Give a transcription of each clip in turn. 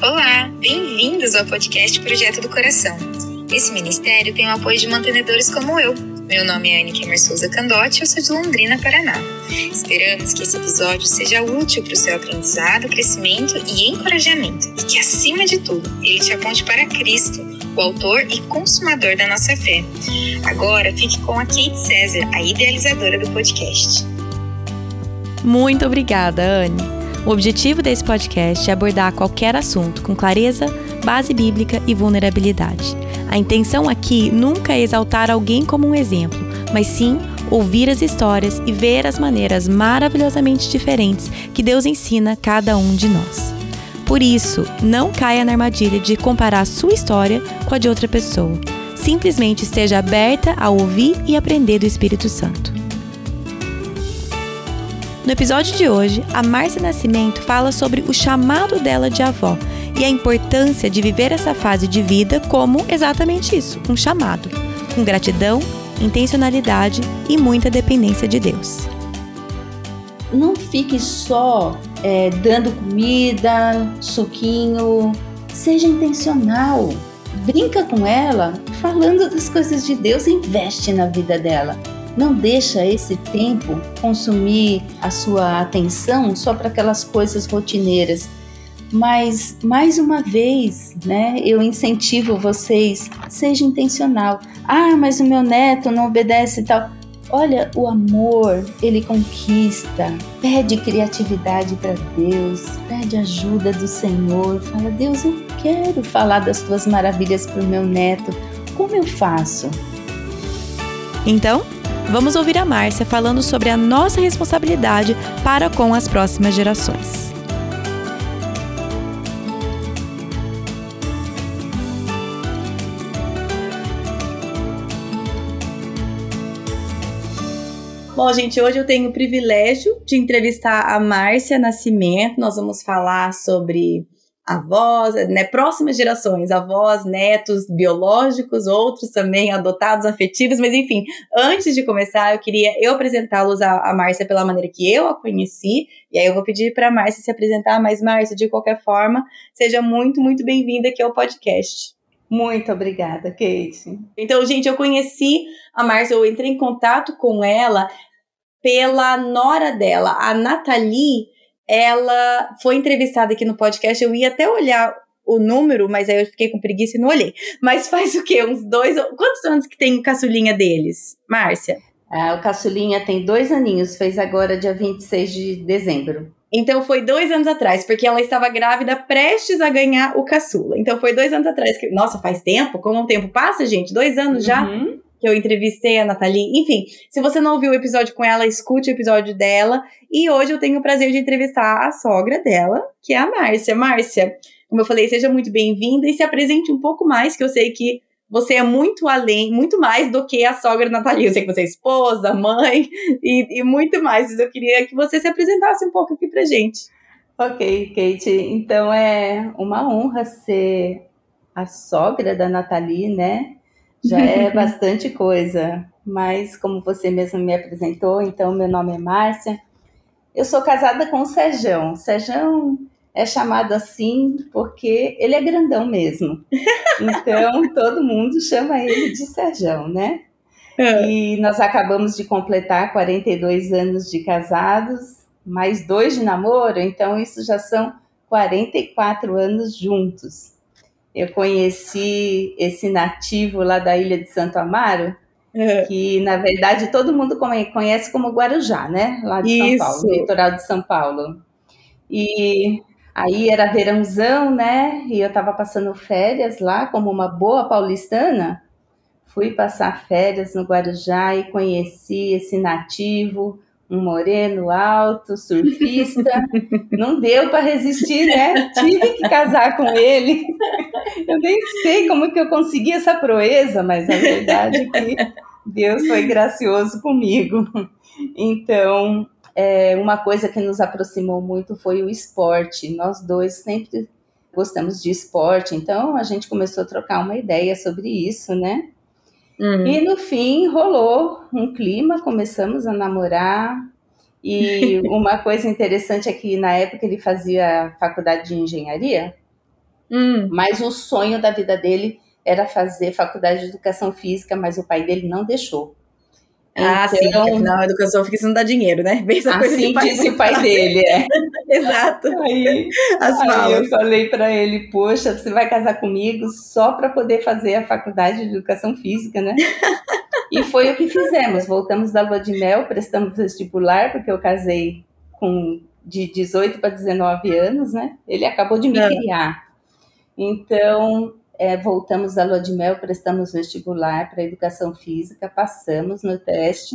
Olá, bem-vindos ao podcast Projeto do Coração. Esse ministério tem o apoio de mantenedores como eu. Meu nome é Anne Kemer Souza Candotti eu sou de Londrina, Paraná. Esperamos que esse episódio seja útil para o seu aprendizado, crescimento e encorajamento e que, acima de tudo, ele te aponte para Cristo, o autor e consumador da nossa fé. Agora fique com a Kate César, a idealizadora do podcast. Muito obrigada, Anne. O objetivo desse podcast é abordar qualquer assunto com clareza, base bíblica e vulnerabilidade. A intenção aqui nunca é exaltar alguém como um exemplo, mas sim ouvir as histórias e ver as maneiras maravilhosamente diferentes que Deus ensina cada um de nós. Por isso, não caia na armadilha de comparar a sua história com a de outra pessoa. Simplesmente esteja aberta a ouvir e aprender do Espírito Santo. No episódio de hoje, a Márcia Nascimento fala sobre o chamado dela de avó e a importância de viver essa fase de vida como exatamente isso, um chamado, com gratidão, intencionalidade e muita dependência de Deus. Não fique só é, dando comida, suquinho, seja intencional. Brinca com ela, falando das coisas de Deus, investe na vida dela. Não deixa esse tempo consumir a sua atenção só para aquelas coisas rotineiras. Mas mais uma vez, né, eu incentivo vocês, seja intencional. Ah, mas o meu neto não obedece e tal. Olha, o amor, ele conquista. Pede criatividade para Deus, pede ajuda do Senhor. Fala, Deus, eu quero falar das tuas maravilhas para o meu neto. Como eu faço? Então, vamos ouvir a Márcia falando sobre a nossa responsabilidade para com as próximas gerações. Bom, gente, hoje eu tenho o privilégio de entrevistar a Márcia Nascimento. Nós vamos falar sobre avós, né, próximas gerações, avós, netos biológicos, outros também adotados, afetivos, mas enfim, antes de começar, eu queria eu apresentá-los a, a Márcia pela maneira que eu a conheci, e aí eu vou pedir para a Márcia se apresentar, mas Márcia, de qualquer forma, seja muito, muito bem-vinda aqui ao podcast. Muito obrigada, Kate. Então, gente, eu conheci a Márcia, eu entrei em contato com ela pela nora dela, a Nathalie, ela foi entrevistada aqui no podcast. Eu ia até olhar o número, mas aí eu fiquei com preguiça e não olhei. Mas faz o quê? Uns dois. Quantos anos que tem o caçulinha deles, Márcia? Ah, o caçulinha tem dois aninhos, fez agora dia 26 de dezembro. Então foi dois anos atrás, porque ela estava grávida, prestes a ganhar o caçula. Então foi dois anos atrás. Que, nossa, faz tempo? Como o tempo passa, gente? Dois anos já? Uhum que eu entrevistei a Nathalie. Enfim, se você não ouviu o episódio com ela, escute o episódio dela. E hoje eu tenho o prazer de entrevistar a sogra dela, que é a Márcia. Márcia, como eu falei, seja muito bem-vinda e se apresente um pouco mais, que eu sei que você é muito além, muito mais do que a sogra Nathalie. Eu sei que você é esposa, mãe e, e muito mais. Mas eu queria que você se apresentasse um pouco aqui pra gente. Ok, Kate. Então é uma honra ser a sogra da Nathalie, né? Já é bastante coisa. Mas, como você mesmo me apresentou, então, meu nome é Márcia. Eu sou casada com o Serjão. Serjão é chamado assim porque ele é grandão mesmo. Então, todo mundo chama ele de Serjão, né? É. E nós acabamos de completar 42 anos de casados, mais dois de namoro, então isso já são 44 anos juntos eu conheci esse nativo lá da ilha de Santo Amaro, é. que na verdade todo mundo conhece como Guarujá, né? Lá de Isso. São Paulo, litoral de São Paulo. E aí era verãozão, né? E eu estava passando férias lá como uma boa paulistana. Fui passar férias no Guarujá e conheci esse nativo um moreno alto, surfista. Não deu para resistir, né? Tive que casar com ele. Eu nem sei como que eu consegui essa proeza, mas a verdade é que Deus foi gracioso comigo. Então, é, uma coisa que nos aproximou muito foi o esporte. Nós dois sempre gostamos de esporte, então a gente começou a trocar uma ideia sobre isso, né? Uhum. E no fim rolou um clima, começamos a namorar. E uma coisa interessante é que na época ele fazia faculdade de engenharia. Hum. Mas o sonho da vida dele era fazer faculdade de educação física, mas o pai dele não deixou. Ah, então, sim, afinal a educação física não dá dinheiro, né? Bem essa assim coisa disse o pai dele, é. Exato. Aí, As aí eu falei para ele, poxa, você vai casar comigo só para poder fazer a faculdade de educação física, né? e foi o que fizemos. Voltamos da lua de mel, prestamos vestibular, porque eu casei com de 18 para 19 anos, né? Ele acabou de me é. criar. Então, é, voltamos da lua de mel, prestamos vestibular para educação física, passamos no teste.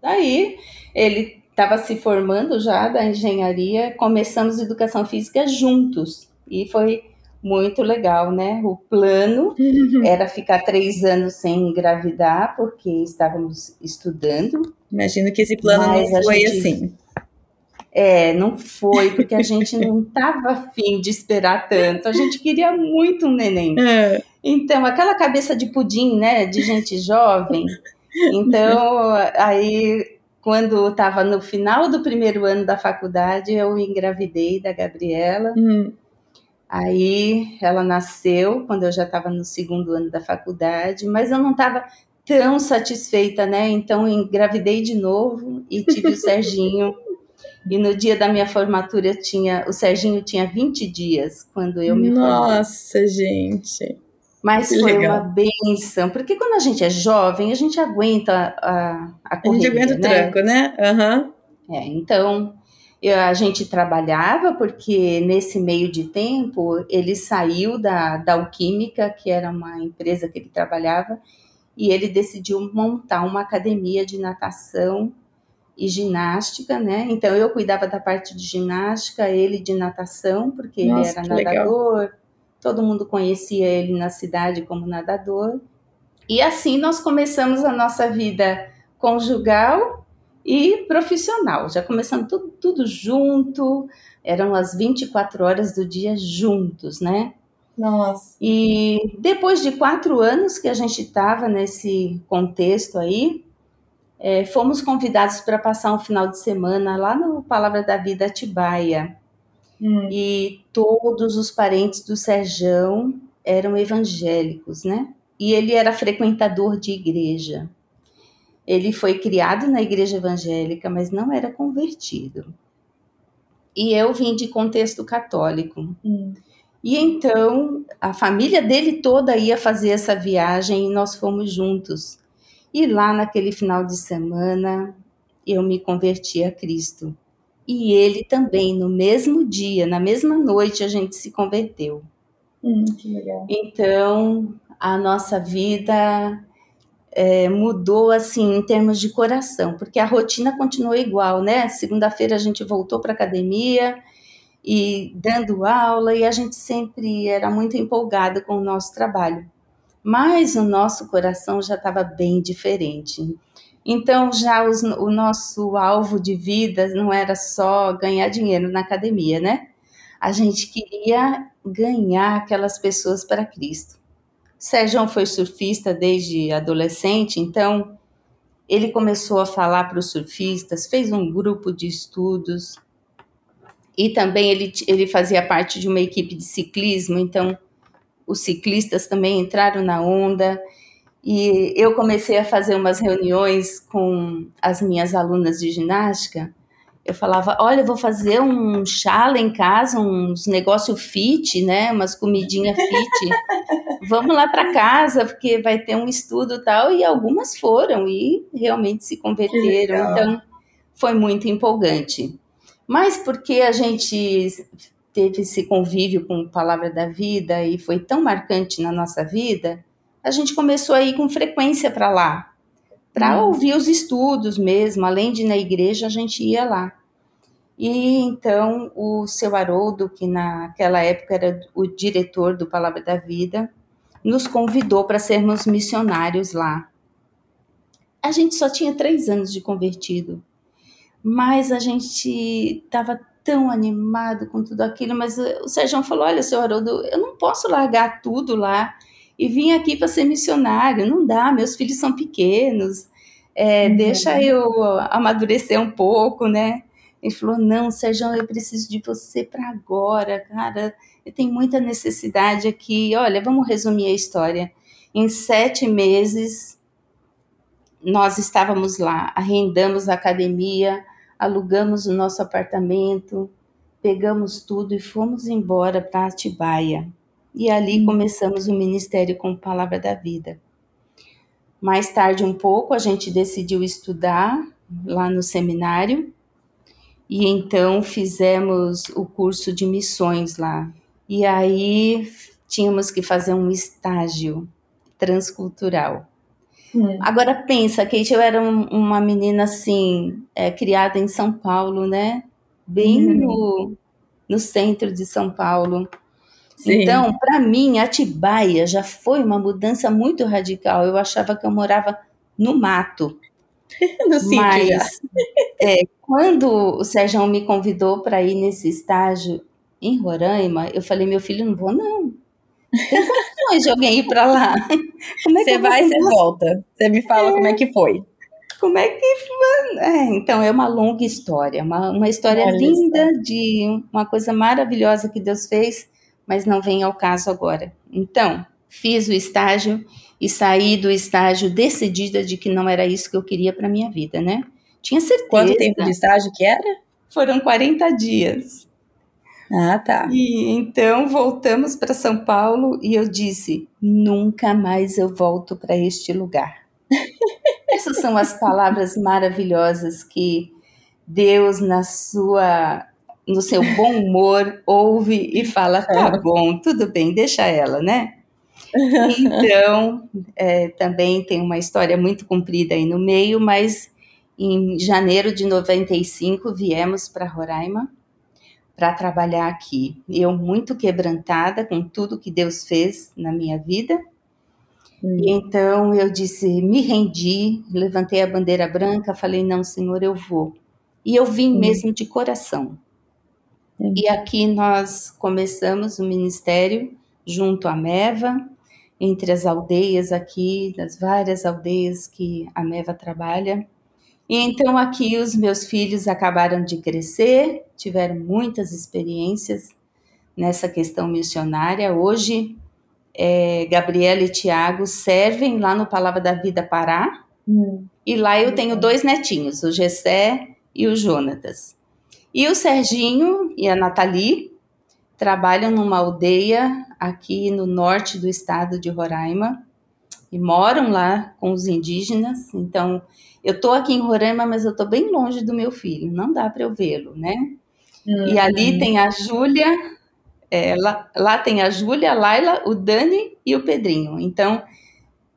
Daí ele estava se formando já da engenharia, começamos educação física juntos e foi muito legal, né? O plano era ficar três anos sem engravidar, porque estávamos estudando. Imagino que esse plano não foi gente... assim. É, não foi, porque a gente não estava afim de esperar tanto. A gente queria muito um neném. É. Então, aquela cabeça de pudim, né, de gente jovem. Então, aí, quando estava no final do primeiro ano da faculdade, eu engravidei da Gabriela. Hum. Aí, ela nasceu quando eu já estava no segundo ano da faculdade, mas eu não estava tão satisfeita, né? Então, engravidei de novo e tive o Serginho e no dia da minha formatura tinha, o Serginho tinha 20 dias quando eu me formei. Nossa, gente. Mas que foi legal. uma benção, porque quando a gente é jovem, a gente aguenta a, a correria, A gente aguenta o né? tranco, né? Uhum. É, então, eu, a gente trabalhava, porque nesse meio de tempo, ele saiu da, da Alquímica, que era uma empresa que ele trabalhava, e ele decidiu montar uma academia de natação e ginástica, né? Então eu cuidava da parte de ginástica, ele de natação, porque Nossa, ele era nadador. Legal. Todo mundo conhecia ele na cidade como nadador. E assim nós começamos a nossa vida conjugal e profissional. Já começamos tudo, tudo junto, eram as 24 horas do dia juntos, né? Nossa. E depois de quatro anos que a gente estava nesse contexto aí, é, fomos convidados para passar um final de semana lá no Palavra da Vida Atibaia. Hum. E todos os parentes do Serjão eram evangélicos, né? E ele era frequentador de igreja. Ele foi criado na igreja evangélica, mas não era convertido. E eu vim de contexto católico. Hum. E então a família dele toda ia fazer essa viagem e nós fomos juntos. E lá naquele final de semana eu me converti a Cristo. E ele também, no mesmo dia, na mesma noite, a gente se converteu. Hum, que legal. Então, a nossa vida é, mudou assim em termos de coração, porque a rotina continuou igual, né? Segunda-feira a gente voltou para academia e dando aula e a gente sempre era muito empolgada com o nosso trabalho mas o nosso coração já estava bem diferente. Então, já os, o nosso alvo de vida não era só ganhar dinheiro na academia, né? A gente queria ganhar aquelas pessoas para Cristo. Sérgio foi surfista desde adolescente, então ele começou a falar para os surfistas, fez um grupo de estudos e também ele, ele fazia parte de uma equipe de ciclismo, então os ciclistas também entraram na onda. E eu comecei a fazer umas reuniões com as minhas alunas de ginástica. Eu falava: Olha, eu vou fazer um chá em casa, uns negócio fit, né? Umas comidinha fit. Vamos lá para casa, porque vai ter um estudo tal. E algumas foram e realmente se converteram. Então, foi muito empolgante. Mas porque a gente teve esse convívio com a Palavra da Vida e foi tão marcante na nossa vida, a gente começou a ir com frequência para lá, para hum. ouvir os estudos mesmo, além de ir na igreja, a gente ia lá. E então o seu Haroldo, que naquela época era o diretor do Palavra da Vida, nos convidou para sermos missionários lá. A gente só tinha três anos de convertido, mas a gente estava tão animado com tudo aquilo, mas o Sérgio falou: Olha, senhor Haroldo, eu não posso largar tudo lá e vim aqui para ser missionário, não dá, meus filhos são pequenos, é, uhum. deixa eu amadurecer um pouco, né? Ele falou: Não, Sérgio, eu preciso de você para agora, cara. Eu tenho muita necessidade aqui. Olha, vamos resumir a história. Em sete meses, nós estávamos lá, arrendamos a academia, alugamos o nosso apartamento, pegamos tudo e fomos embora para Atibaia. E ali hum. começamos o ministério com Palavra da Vida. Mais tarde, um pouco, a gente decidiu estudar lá no seminário e então fizemos o curso de missões lá. E aí tínhamos que fazer um estágio transcultural. Hum. Agora pensa, Kate, eu era um, uma menina assim, é, criada em São Paulo, né? Bem hum. no, no centro de São Paulo. Sim. Então, para mim, Atibaia já foi uma mudança muito radical. Eu achava que eu morava no mato. no sítio Mas, é, quando o Sérgio me convidou para ir nesse estágio em Roraima, eu falei, meu filho, não vou não. Tem de alguém ir para lá. É você vai, você volta. Você me fala é. como é que foi. Como é que foi? É, então, é uma longa história, uma, uma história Olha linda isso. de uma coisa maravilhosa que Deus fez mas não vem ao caso agora. Então, fiz o estágio e saí do estágio decidida de que não era isso que eu queria para minha vida, né? Tinha certeza. Quanto tempo de estágio que era? Foram 40 dias. Ah, tá. E então voltamos para São Paulo e eu disse: nunca mais eu volto para este lugar. Essas são as palavras maravilhosas que Deus, na sua no seu bom humor, ouve e fala: tá bom, tudo bem, deixa ela, né? Então, é, também tem uma história muito comprida aí no meio, mas em janeiro de 95 viemos para Roraima para trabalhar aqui. Eu muito quebrantada com tudo que Deus fez na minha vida. Hum. E então eu disse, me rendi, levantei a bandeira branca, falei: "Não, Senhor, eu vou". E eu vim hum. mesmo de coração. E aqui nós começamos o ministério junto à Meva, entre as aldeias aqui, das várias aldeias que a Meva trabalha. E então aqui os meus filhos acabaram de crescer, tiveram muitas experiências nessa questão missionária. Hoje, é, Gabriela e Tiago servem lá no Palavra da Vida Pará. Hum. E lá eu tenho dois netinhos, o Gessé e o Jonatas. E o Serginho e a Nathalie trabalham numa aldeia aqui no norte do estado de Roraima e moram lá com os indígenas. Então, eu estou aqui em Roraima, mas eu estou bem longe do meu filho, não dá para eu vê-lo, né? Uhum. E ali tem a Júlia, é, lá, lá, tem a Júlia, a Laila, o Dani e o Pedrinho. Então,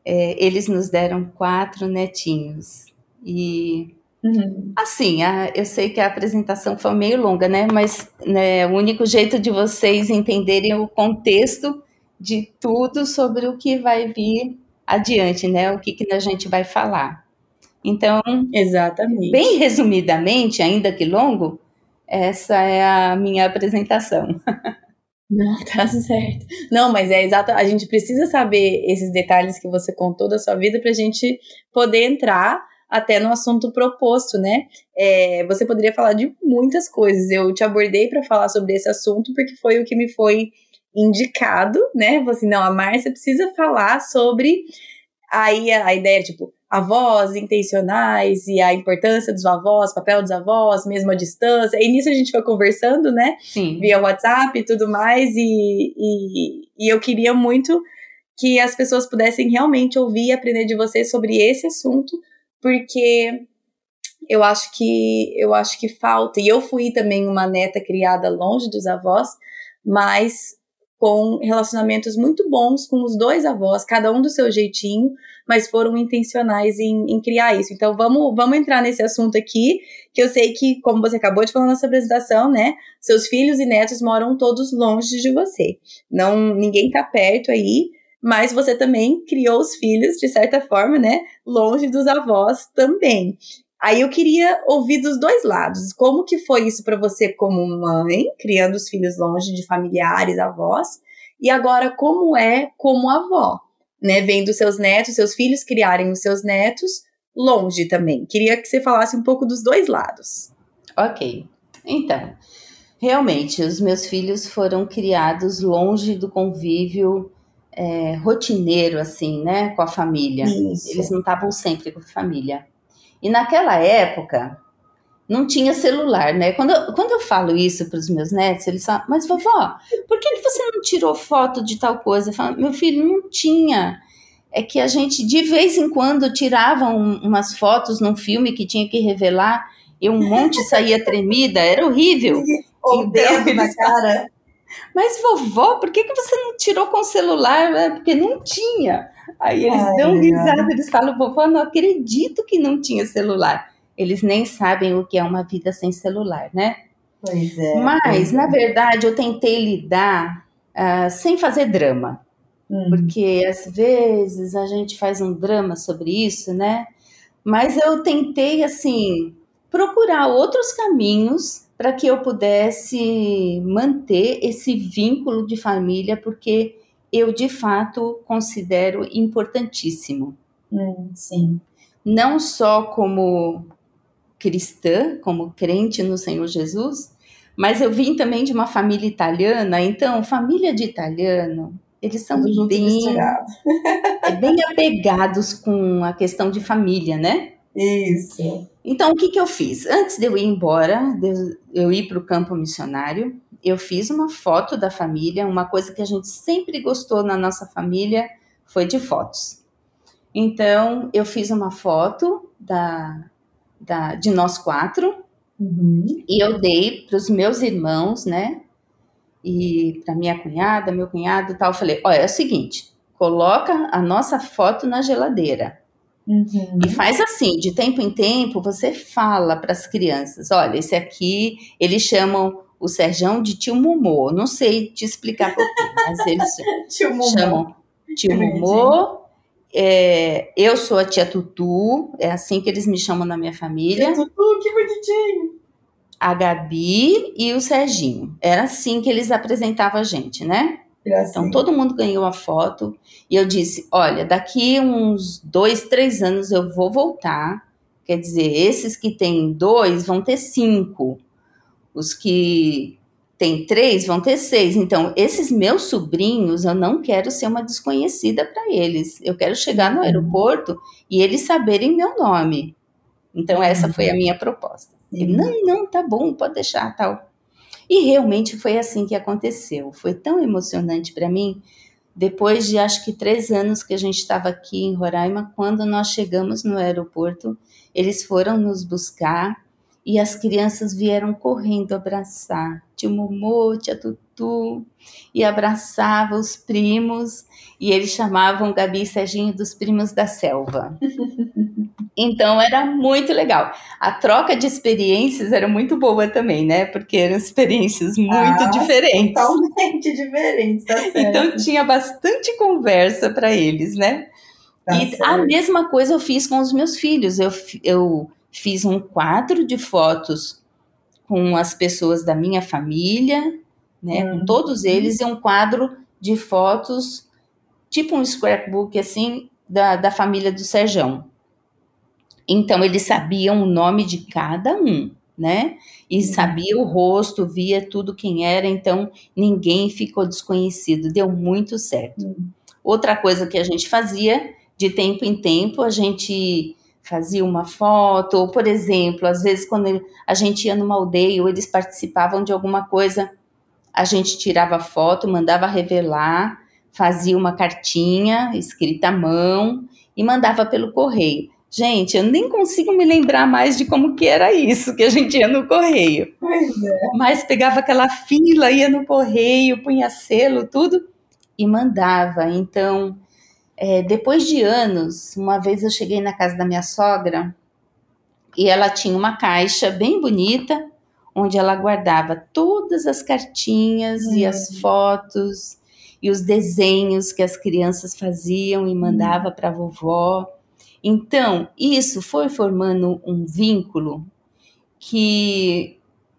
é, eles nos deram quatro netinhos. E Uhum. Assim, a, eu sei que a apresentação foi meio longa, né? Mas né, o único jeito de vocês entenderem o contexto de tudo sobre o que vai vir adiante, né? O que, que a gente vai falar. Então, exatamente. Bem resumidamente, ainda que longo, essa é a minha apresentação. Não, tá certo. Não, mas é exato. A gente precisa saber esses detalhes que você contou da sua vida para a gente poder entrar até no assunto proposto, né? É, você poderia falar de muitas coisas. Eu te abordei para falar sobre esse assunto porque foi o que me foi indicado, né? Você, assim, não, a Márcia precisa falar sobre aí a, a ideia, tipo, avós intencionais e a importância dos avós, papel dos avós, mesmo à distância. E nisso a gente foi conversando, né? Sim. Via WhatsApp e tudo mais. E, e, e eu queria muito que as pessoas pudessem realmente ouvir e aprender de você sobre esse assunto, porque eu acho que eu acho que falta. E eu fui também uma neta criada longe dos avós, mas com relacionamentos muito bons com os dois avós, cada um do seu jeitinho, mas foram intencionais em, em, criar isso. Então vamos, vamos entrar nesse assunto aqui, que eu sei que, como você acabou de falar na sua apresentação, né? Seus filhos e netos moram todos longe de você. Não, ninguém tá perto aí mas você também criou os filhos, de certa forma, né? Longe dos avós também. Aí eu queria ouvir dos dois lados. Como que foi isso para você como mãe, criando os filhos longe de familiares, avós, e agora como é como avó, né? Vendo seus netos, seus filhos criarem os seus netos longe também. Queria que você falasse um pouco dos dois lados. Ok. Então, realmente, os meus filhos foram criados longe do convívio é, rotineiro, assim, né, com a família. Isso. Eles não estavam sempre com a família. E naquela época, não tinha celular, né? Quando eu, quando eu falo isso para os meus netos, eles falam, mas vovó, por que, que você não tirou foto de tal coisa? Eu falo, meu filho, não tinha. É que a gente, de vez em quando, tirava um, umas fotos num filme que tinha que revelar e um monte saía tremida, era horrível. O dedo então, na cara. Mas vovó, por que, que você não tirou com o celular? É porque não tinha. Aí eles Ai, dão risada, eles falam, vovó, não acredito que não tinha celular. Eles nem sabem o que é uma vida sem celular, né? Pois é. Mas, é. na verdade, eu tentei lidar uh, sem fazer drama. Hum. Porque às vezes a gente faz um drama sobre isso, né? Mas eu tentei, assim, procurar outros caminhos para que eu pudesse manter esse vínculo de família, porque eu de fato considero importantíssimo. Hum, sim. Não só como cristã, como crente no Senhor Jesus, mas eu vim também de uma família italiana, então família de italiano, eles são bem, é bem apegados com a questão de família, né? Isso. Então, o que, que eu fiz? Antes de eu ir embora, de eu ir para o campo missionário, eu fiz uma foto da família. Uma coisa que a gente sempre gostou na nossa família foi de fotos. Então, eu fiz uma foto da, da, de nós quatro uhum. e eu dei para os meus irmãos, né? E para minha cunhada, meu cunhado e tal. Eu falei: olha, é o seguinte, coloca a nossa foto na geladeira Uhum. E faz assim, de tempo em tempo, você fala para as crianças: olha, esse aqui, eles chamam o Serjão de tio Momô. Não sei te explicar por quê, mas eles tio chamam tio Momô. É, eu sou a tia Tutu, é assim que eles me chamam na minha família. Tia Tutu, que bonitinho! A Gabi e o Serginho. Era assim que eles apresentavam a gente, né? Então todo mundo ganhou a foto e eu disse: olha, daqui uns dois, três anos eu vou voltar. Quer dizer, esses que têm dois vão ter cinco, os que têm três vão ter seis. Então, esses meus sobrinhos, eu não quero ser uma desconhecida para eles. Eu quero chegar no uhum. aeroporto e eles saberem meu nome. Então, essa foi a uhum. minha proposta. Ele, não, não, tá bom, pode deixar, tal. E realmente foi assim que aconteceu. Foi tão emocionante para mim. Depois de acho que três anos que a gente estava aqui em Roraima, quando nós chegamos no aeroporto, eles foram nos buscar e as crianças vieram correndo abraçar tio Momô, tia Tutu, e abraçava os primos, e eles chamavam Gabi e Serginho dos primos da selva. Então era muito legal. A troca de experiências era muito boa também, né? Porque eram experiências muito ah, diferentes. Totalmente diferentes, tá. Então tinha bastante conversa para eles, né? Tá e certo. a mesma coisa eu fiz com os meus filhos. Eu, eu fiz um quadro de fotos com as pessoas da minha família, né? Hum. Com todos eles, e um quadro de fotos, tipo um scrapbook assim, da, da família do Serjão. Então, eles sabiam o nome de cada um, né? E uhum. sabia o rosto, via tudo quem era, então ninguém ficou desconhecido, deu muito certo. Uhum. Outra coisa que a gente fazia, de tempo em tempo, a gente fazia uma foto, ou, por exemplo, às vezes quando a gente ia numa aldeia ou eles participavam de alguma coisa, a gente tirava foto, mandava revelar, fazia uma cartinha escrita à mão e mandava pelo correio. Gente, eu nem consigo me lembrar mais de como que era isso que a gente ia no correio. É. Mas pegava aquela fila, ia no correio, punha selo, tudo e mandava. Então, é, depois de anos, uma vez eu cheguei na casa da minha sogra e ela tinha uma caixa bem bonita onde ela guardava todas as cartinhas hum. e as fotos e os desenhos que as crianças faziam e mandava hum. para a vovó. Então, isso foi formando um vínculo que,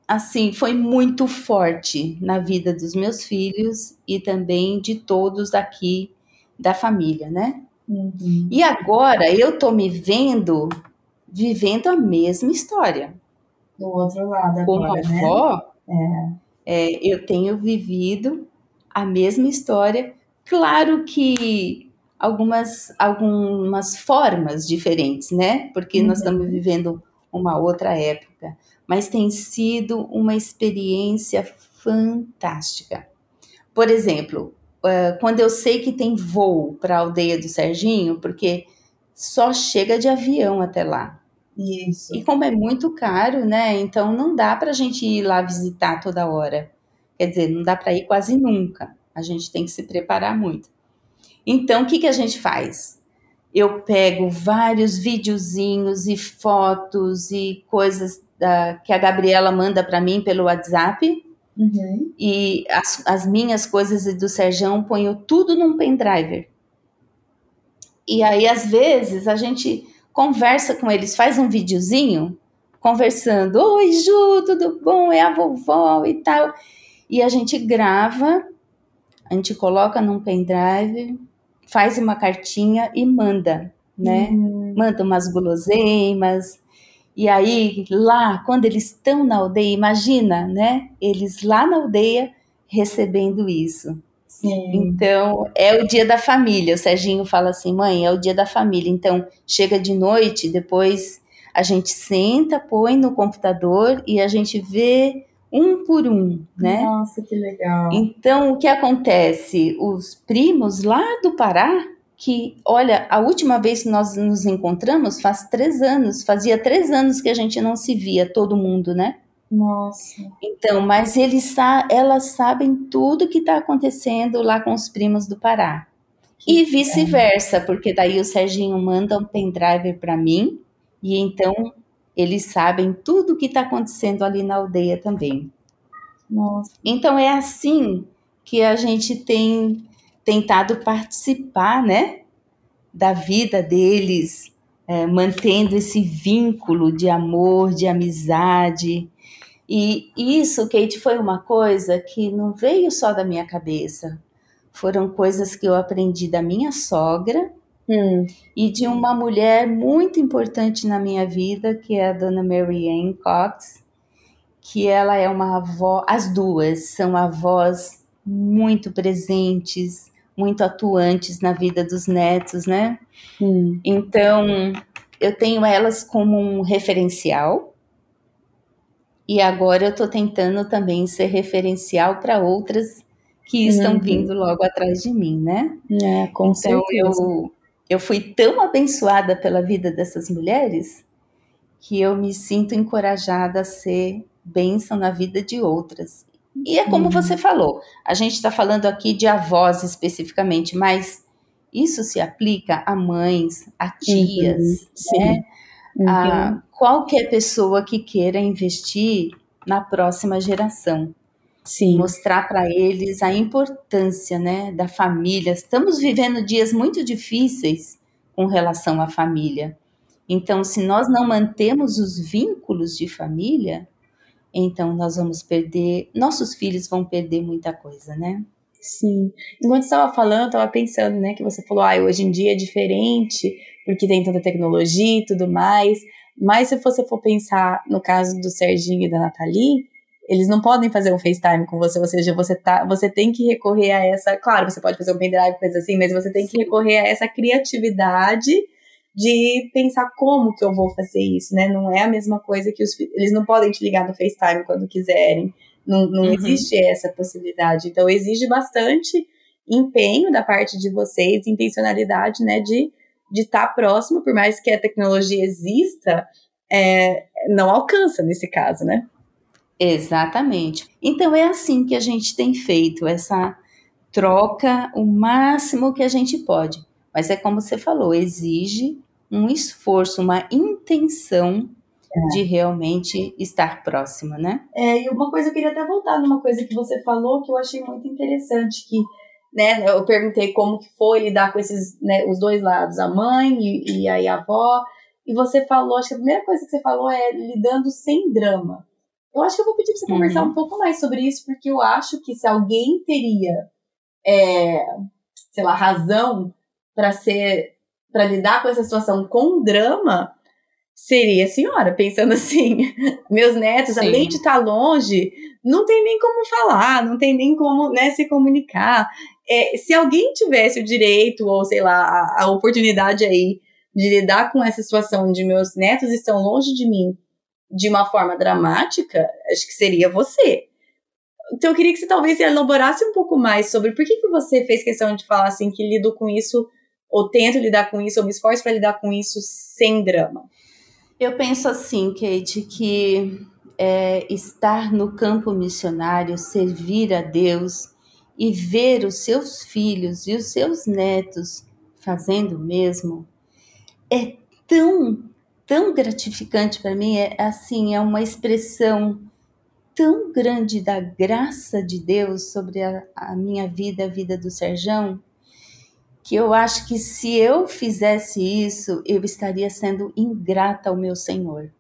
assim, foi muito forte na vida dos meus filhos e também de todos aqui da família, né? Uhum. E agora eu tô me vendo vivendo a mesma história. Do outro lado agora, né? avó, É. é, eu tenho vivido a mesma história. Claro que algumas, algumas formas diferentes, né? Porque nós Uhum. estamos vivendo uma outra época. Mas tem sido uma experiência fantástica. Por exemplo, quando eu sei que tem voo para a aldeia do Serginho, porque só chega de avião até lá. Isso. E como é muito caro, né? Então não dá para a gente ir lá visitar toda hora. Quer dizer, não dá para ir quase nunca. A gente tem que se preparar muito. Então, o que, que a gente faz? Eu pego vários videozinhos e fotos e coisas da- que a Gabriela manda para mim pelo WhatsApp Uhum. e as, as minhas coisas e do Serjão ponho tudo num pendrive. E aí, às vezes, a gente conversa com eles, faz um videozinho conversando. Oi, Ju, tudo bom? É a vovó e tal. E a gente grava, a gente coloca num pendrive, faz uma cartinha e manda, né? Uhum. Manda umas guloseimas. E aí, lá, quando eles estão na aldeia, imagina, né? Eles lá na aldeia recebendo isso. Sim. Então, é o dia da família. O Serginho fala assim, mãe, é o dia da família. Então, chega de noite, depois a gente senta, põe no computador e a gente vê um por um, né? Nossa, que legal. Então, o que acontece? Os primos lá do Pará, que, olha, a última vez que nós nos encontramos faz três anos, fazia três anos que a gente não se via, todo mundo, né? Nossa. Então, mas eles elas sabem tudo que está acontecendo lá com os primos do Pará. E vice-versa, porque daí o Serginho manda um pendrive para mim, e então eles sabem tudo o que está acontecendo ali na aldeia também. Nossa. Então é assim que a gente tem tentado participar, né, da vida deles, é, mantendo esse vínculo de amor, de amizade. E isso, Kate, foi uma coisa que não veio só da minha cabeça. Foram coisas que eu aprendi da minha sogra Hum, e de uma mulher muito importante na minha vida, que é a dona Mary Ann Cox, que ela é uma avó, as duas são avós muito presentes, muito atuantes na vida dos netos, né? hum. Então, eu tenho elas como um referencial. E agora eu estou tentando também ser referencial para outras que estão Uhum. vindo logo atrás de mim, né? É, com então certeza. eu, eu fui tão abençoada pela vida dessas mulheres que eu me sinto encorajada a ser bênção na vida de outras. E é como Uhum. você falou, a gente está falando aqui de avós especificamente, mas isso se aplica a mães, a tias, Sim. né? Uhum. a qualquer pessoa que queira investir na próxima geração Sim. mostrar para eles a importância, né, da família. Estamos vivendo dias muito difíceis com relação à família. Então, se nós não mantemos os vínculos de família, então nós vamos perder, nossos filhos vão perder muita coisa, né? Sim. Enquanto estava falando, estava pensando, né, que você falou, ah, hoje em dia é diferente, porque tem tanta tecnologia e tudo mais. Mas se você for pensar no caso do Serginho e da Nathalie, eles não podem fazer um FaceTime com você, ou seja, você, tá, você tem que recorrer a essa. Claro, você pode fazer um pendrive, coisa assim, mas você tem que recorrer a essa criatividade de pensar como que eu vou fazer isso, né? Não é a mesma coisa que os eles não podem te ligar no FaceTime quando quiserem. Não, não Uhum. existe essa possibilidade. Então exige bastante empenho da parte de vocês, intencionalidade, né, de de estar próximo, por mais que a tecnologia exista, é, não alcança nesse caso, né? Exatamente. Então é assim que a gente tem feito essa troca o máximo que a gente pode. Mas é como você falou, exige um esforço, uma intenção de realmente estar próxima, né? É, e uma coisa eu queria até voltar numa coisa que você falou que eu achei muito interessante, que né, eu perguntei como que foi lidar com esses, né, os dois lados, a mãe e, e aí a avó, e você falou, acho que a primeira coisa que você falou é lidando sem drama. Eu acho que eu vou pedir pra você Uhum. conversar um pouco mais sobre isso, porque eu acho que se alguém teria, é, sei lá, razão para ser, para lidar com essa situação com drama, seria a senhora, pensando assim, meus netos, Sim. além de estar longe, não tem nem como falar, não tem nem como né, se comunicar. É, se alguém tivesse o direito, ou sei lá, a, a oportunidade aí de lidar com essa situação de meus netos estão longe de mim de uma forma dramática, acho que seria você. Então eu queria que você talvez elaborasse um pouco mais sobre por que, que você fez questão de falar assim que lido com isso, ou tento lidar com isso, ou me esforço para lidar com isso sem drama. Eu penso assim, Kate, que é, estar no campo missionário, servir a Deus e ver os seus filhos e os seus netos fazendo o mesmo é tão, tão gratificante para mim. É assim, é uma expressão tão grande da graça de Deus sobre a, a minha vida, a vida do Serjão, que eu acho que se eu fizesse isso, eu estaria sendo ingrata ao meu Senhor.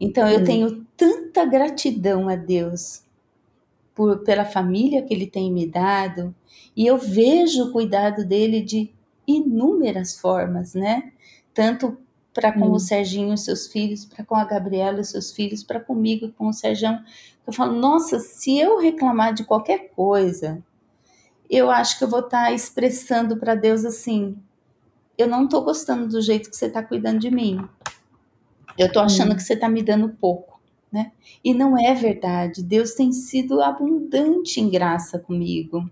Então eu Hum. tenho tanta gratidão a Deus por, pela família que Ele tem me dado, e eu vejo o cuidado dele de inúmeras formas, né? Tanto para com Hum. o Serginho e seus filhos, para com a Gabriela e seus filhos, para comigo e com o Serjão. Eu falo, nossa, se eu reclamar de qualquer coisa, eu acho que eu vou estar expressando para Deus assim: eu não estou gostando do jeito que você está cuidando de mim. Eu estou achando Hum. que você está me dando pouco, né? E não é verdade. Deus tem sido abundante em graça comigo.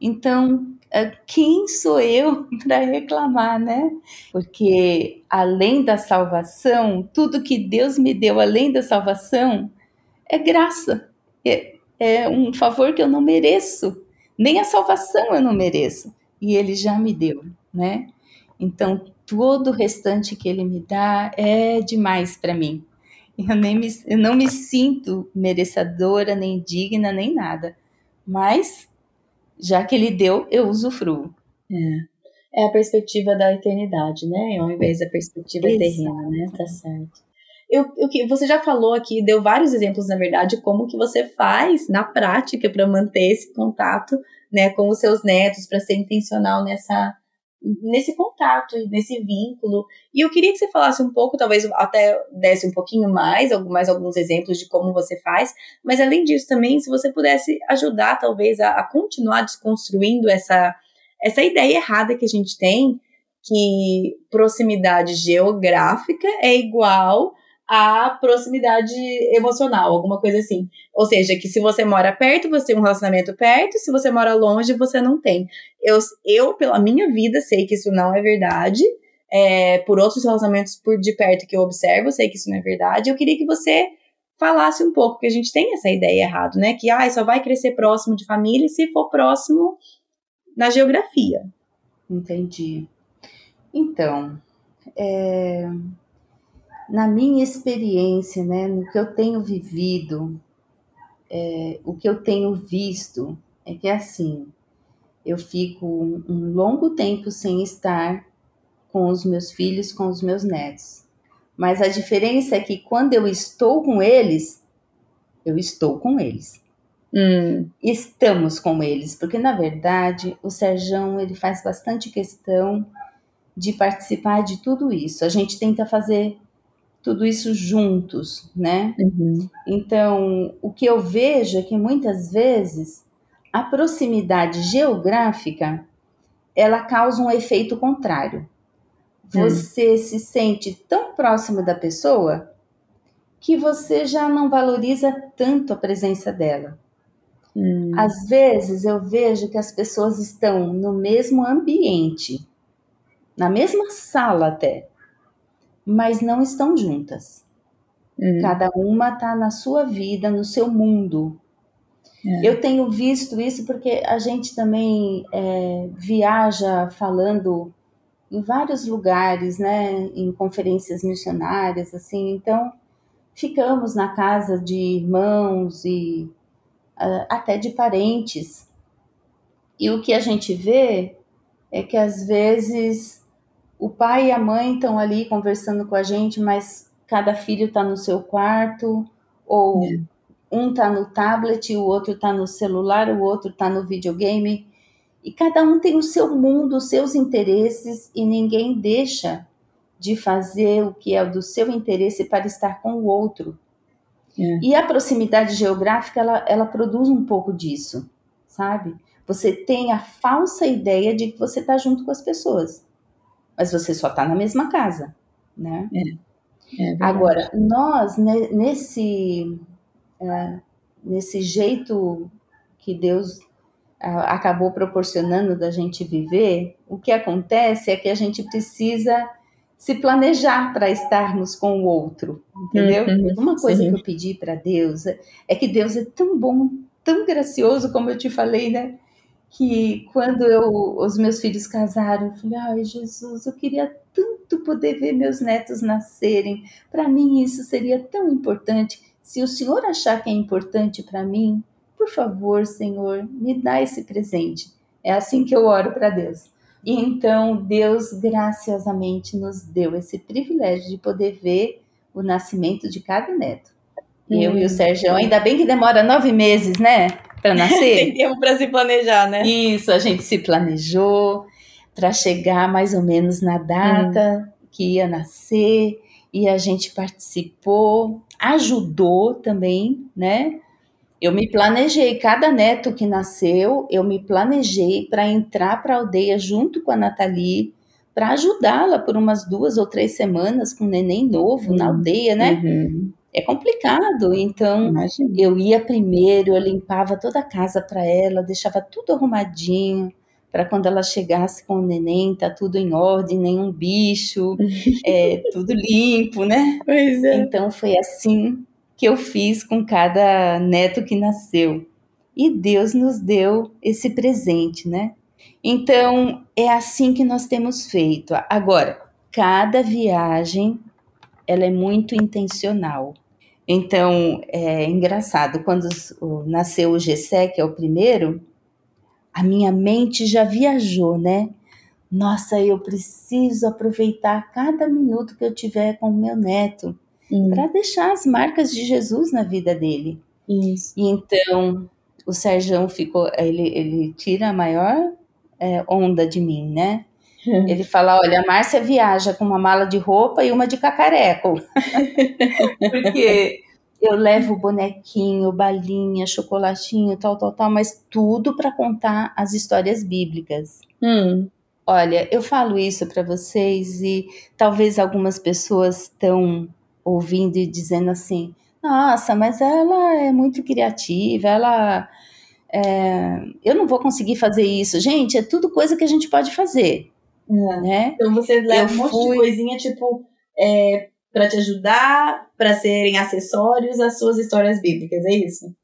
Então, eh, quem sou eu para reclamar, né? Porque além da salvação, tudo que Deus me deu além da salvação é graça. É, é um favor que eu não mereço. Nem a salvação eu não mereço. E Ele já me deu, né? Então, todo o restante que Ele me dá é demais para mim. Eu, nem me, eu não me sinto merecedora, nem digna, nem nada. Mas, já que Ele deu, eu usufruo. É a perspectiva da eternidade, né? Ao invés da perspectiva Exato. terrena, né? Tá certo. Eu, eu, que- você já falou aqui, deu vários exemplos, na verdade, como que você faz na prática para manter esse contato, né, com os seus netos, para ser intencional nessa nesse contato, nesse vínculo. E eu queria que você falasse um pouco, talvez até desse um pouquinho mais, mais alguns exemplos de como você faz, mas além disso também, se você pudesse ajudar, talvez, a, a continuar desconstruindo essa, essa ideia errada que a gente tem, que proximidade geográfica é igual a proximidade emocional, alguma coisa assim. Ou seja, que se você mora perto, você tem um relacionamento perto, se você mora longe, você não tem. Eu, eu pela minha vida, sei que isso não é verdade. É, por outros relacionamentos por de perto que eu observo, sei que isso não é verdade. Eu queria que você falasse um pouco, porque a gente tem essa ideia errada, né? Que ah, só vai crescer próximo de família se for próximo na geografia. Entendi. Então, é, na minha experiência, né, no que eu tenho vivido, é, o que eu tenho visto é que assim, eu fico um, um longo tempo sem estar com os meus filhos, com os meus netos. Mas a diferença é que quando eu estou com eles, eu estou com eles Hum, estamos com eles, porque na verdade o Serjão ele faz bastante questão de participar de tudo isso. A gente tenta fazer tudo isso juntos, né? uhum, Então, o que eu vejo é que muitas vezes a proximidade geográfica ela causa um efeito contrário. Você se sente tão próximo da pessoa que você já não valoriza tanto a presença dela. hum, Às vezes eu vejo que as pessoas estão no mesmo ambiente, na mesma sala até, mas não estão juntas. hum, Cada uma está na sua vida, no seu mundo. É. Eu tenho visto isso porque a gente também é, viaja falando em vários lugares, né, em conferências missionárias, assim. Então, ficamos na casa de irmãos e ah, até de parentes. E o que a gente vê é que às vezes o pai e a mãe estão ali conversando com a gente, mas cada filho está no seu quarto, ou É. um está no tablet, o outro está no celular, o outro está no videogame. E cada um tem o seu mundo, os seus interesses, e ninguém deixa de fazer o que é do seu interesse para estar com o outro. É. E a proximidade geográfica, ela, ela produz um pouco disso, sabe? Você tem a falsa ideia de que você está junto com as pessoas, mas você só está na mesma casa, né? É verdade. Agora, nós, ne- nesse, ah, nesse jeito que Deus ah, acabou proporcionando da gente viver, o que acontece é que a gente precisa se planejar para estarmos com o outro, entendeu? Uhum, Uma coisa sim. que eu pedi para Deus é- é que Deus é tão bom, tão gracioso, como eu te falei, né? Que quando eu, os meus filhos casaram, eu falei, ai Jesus, eu queria tanto poder ver meus netos nascerem. Para mim isso seria tão importante. Se o Senhor achar que é importante para mim, por favor, Senhor, me dá esse presente. É assim que eu oro para Deus. E então Deus graciosamente nos deu esse privilégio de poder ver o nascimento de cada neto. Eu e o Hum. Sérgio, ainda bem que demora nove meses, né, para nascer. Tem tempo para se planejar, né? Isso, a gente se planejou para chegar mais ou menos na data que ia nascer e a gente participou, ajudou também, né? Eu me planejei, cada neto que nasceu, eu me planejei para entrar para a aldeia junto com a Nathalie, para ajudá-la por umas duas ou três semanas com um neném novo na Hum. aldeia, né? Uhum. É complicado, então Imagina. eu ia primeiro, eu limpava toda a casa para ela, deixava tudo arrumadinho, para quando ela chegasse com o neném, tá tudo em ordem, nenhum bicho, é, tudo limpo, né? Pois é. Então foi assim que eu fiz com cada neto que nasceu. E Deus nos deu esse presente, né? Então é assim que nós temos feito. Agora, cada viagem ela é muito intencional. Então é engraçado quando nasceu o Gessé, que é o primeiro, a minha mente já viajou, né? Nossa, eu preciso aproveitar cada minuto que eu tiver com o meu neto para deixar as marcas de Jesus na vida dele. Isso. E então o Sérgio ficou, ele, ele tira a maior é, onda de mim, né? Ele fala: olha, a Márcia viaja com uma mala de roupa e uma de cacareco. Porque eu levo bonequinho, balinha, chocolatinho, tal, tal, tal, mas tudo para contar as histórias bíblicas. Hum, Olha, eu falo isso para vocês e talvez algumas pessoas estão ouvindo e dizendo assim: nossa, mas ela é muito criativa, ela. é, eu não vou conseguir fazer isso. Gente, é tudo coisa que a gente pode fazer, é. né? Então você leva Eu um monte fui- de coisinha, tipo, é, para te ajudar, para serem acessórios às suas histórias bíblicas, é isso?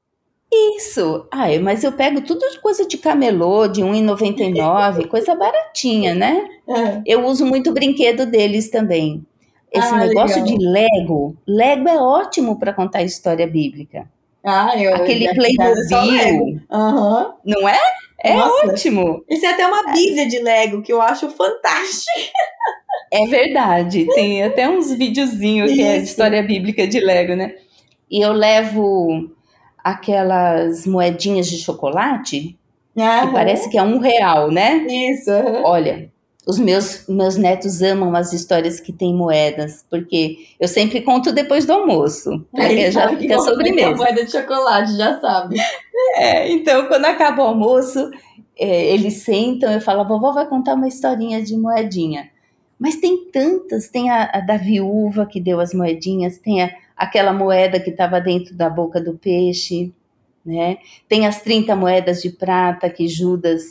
Isso. Ai, mas eu pego tudo de coisa de camelô, de R$1,99, coisa baratinha, né? É. Eu uso muito brinquedo deles também. Esse Ah, negócio legal. de Lego, Lego é ótimo para contar história bíblica. Ah, eu. Aquele casa é. Playmobil, Aham. não é? É Nossa. ótimo. Isso é até uma bíblia de Lego que eu acho fantástico. É verdade. Tem até uns videozinhos que é história bíblica de Lego, né? E eu levo aquelas moedinhas de chocolate que parece que é um real, né? Isso. Olha, os meus, meus netos amam as histórias que têm moedas, porque eu sempre conto depois do almoço, Aí já sabe que fica sobremesa. moeda de chocolate, já sabe. É, então, quando acaba o almoço, é, eles sentam, eu falo, a vovó vai contar uma historinha de moedinha. Mas tem tantas, tem a, a da viúva que deu as moedinhas, tem a- aquela moeda que estava dentro da boca do peixe, né? Tem as 30 moedas de prata que Judas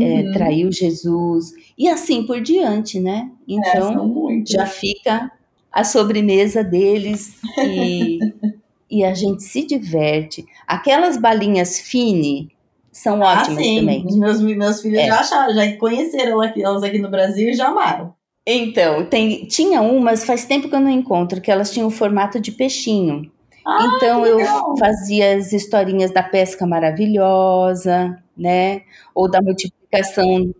é, Uhum. traiu Jesus, e assim por diante, né? É, Então, muitos. já fica a sobremesa deles e, e a gente se diverte. Aquelas balinhas fine são Ah, ótimas sim. também. Meus, meus filhos É. já acharam, já conheceram aqui, elas aqui no Brasil e já amaram. Então, tem, tinha umas, faz tempo que eu não encontro, que elas tinham o formato de peixinho. Ah, então eu fazia as historinhas da pesca maravilhosa, né? Ou da multiplicação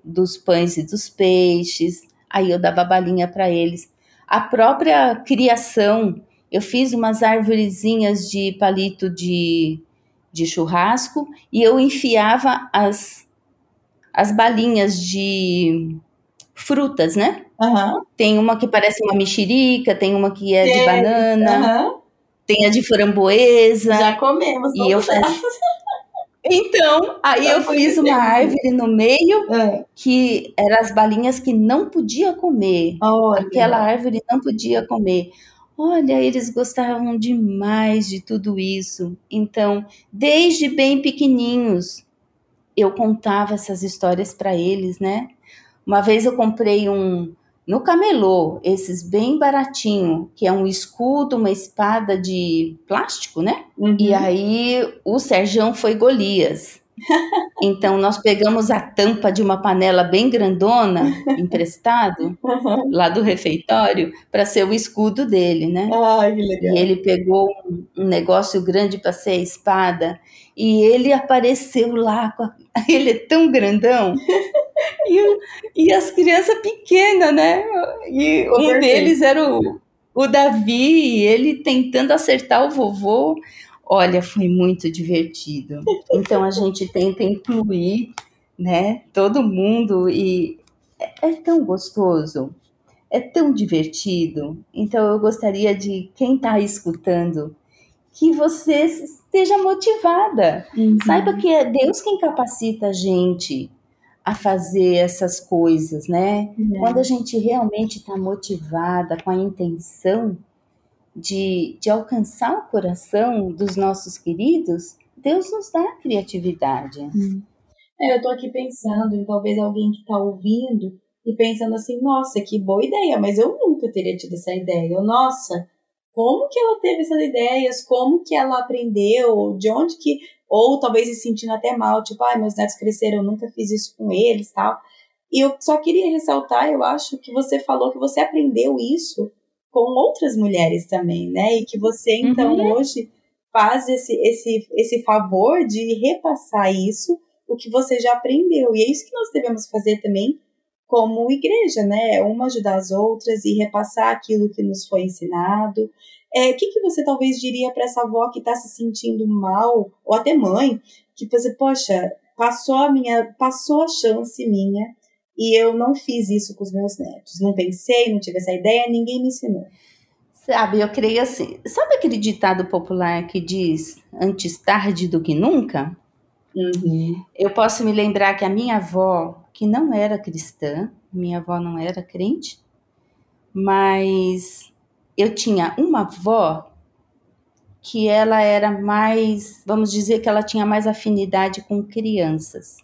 dos pães e dos peixes. Aí eu dava balinha para eles. A própria criação, eu fiz umas arvorezinhas de palito de, de churrasco e eu enfiava as, as balinhas de frutas, né? Aham. Tem uma que parece uma mexerica, tem uma que é de banana, Aham. tem a de framboesa. Já comemos. E eu faço- Então, aí Já eu fiz uma árvore no meio É. que eram as balinhas que não podia comer. Olha. Aquela árvore não podia comer. Olha, eles gostavam demais de tudo isso. Então, desde bem pequenininhos, eu contava essas histórias para eles, né? Uma vez eu comprei um no camelô, esses bem baratinho, que é um escudo, uma espada de plástico, né? Uhum. E aí o Serjão foi Golias. Então nós pegamos a tampa de uma panela bem grandona, emprestado, Uhum. lá do refeitório, para ser o escudo dele, né? Ai, que legal. E ele pegou um, negócio grande para ser a espada e ele apareceu lá. Ele é tão grandão. e, e as crianças pequenas, né? E Com um certeza. deles era o, o Davi, e ele tentando acertar o vovô. Olha, foi muito divertido. Então a gente tenta incluir, né, todo mundo e é, é tão gostoso, é tão divertido. Então eu gostaria de quem está escutando que você esteja motivada. Uhum. Saiba que é Deus quem capacita a gente a fazer essas coisas, né? Uhum. Quando a gente realmente está motivada com a intenção de, de alcançar o coração dos nossos queridos, Deus nos dá criatividade. É, eu tô aqui pensando em talvez alguém que tá ouvindo e pensando assim, nossa, que boa ideia, mas eu nunca teria tido essa ideia. Ou, nossa, como que ela teve essas ideias? Como que ela aprendeu? De onde que. Ou talvez se sentindo até mal, tipo, ai, meus netos cresceram, eu nunca fiz isso com eles tal. E eu só queria ressaltar, eu acho que você falou que você aprendeu isso com outras mulheres também, né? E que você, então, Uhum. hoje faz esse, esse, esse favor de repassar isso o que você já aprendeu. E é isso que nós devemos fazer também como igreja, né? Uma ajudar as outras e repassar aquilo que nos foi ensinado. É, O que, que você talvez diria para essa avó que está se sentindo mal, ou até mãe, que você, poxa, passou a minha, passou a chance minha e eu não fiz isso com os meus netos. Não pensei, não tive essa ideia, ninguém me ensinou. Sabe, eu creio assim. Sabe aquele ditado popular que diz antes tarde do que nunca? Uhum. Eu posso me lembrar que a minha avó, que não era cristã, minha avó não era crente, mas eu tinha uma avó que ela era mais, vamos dizer que ela tinha mais afinidade com crianças.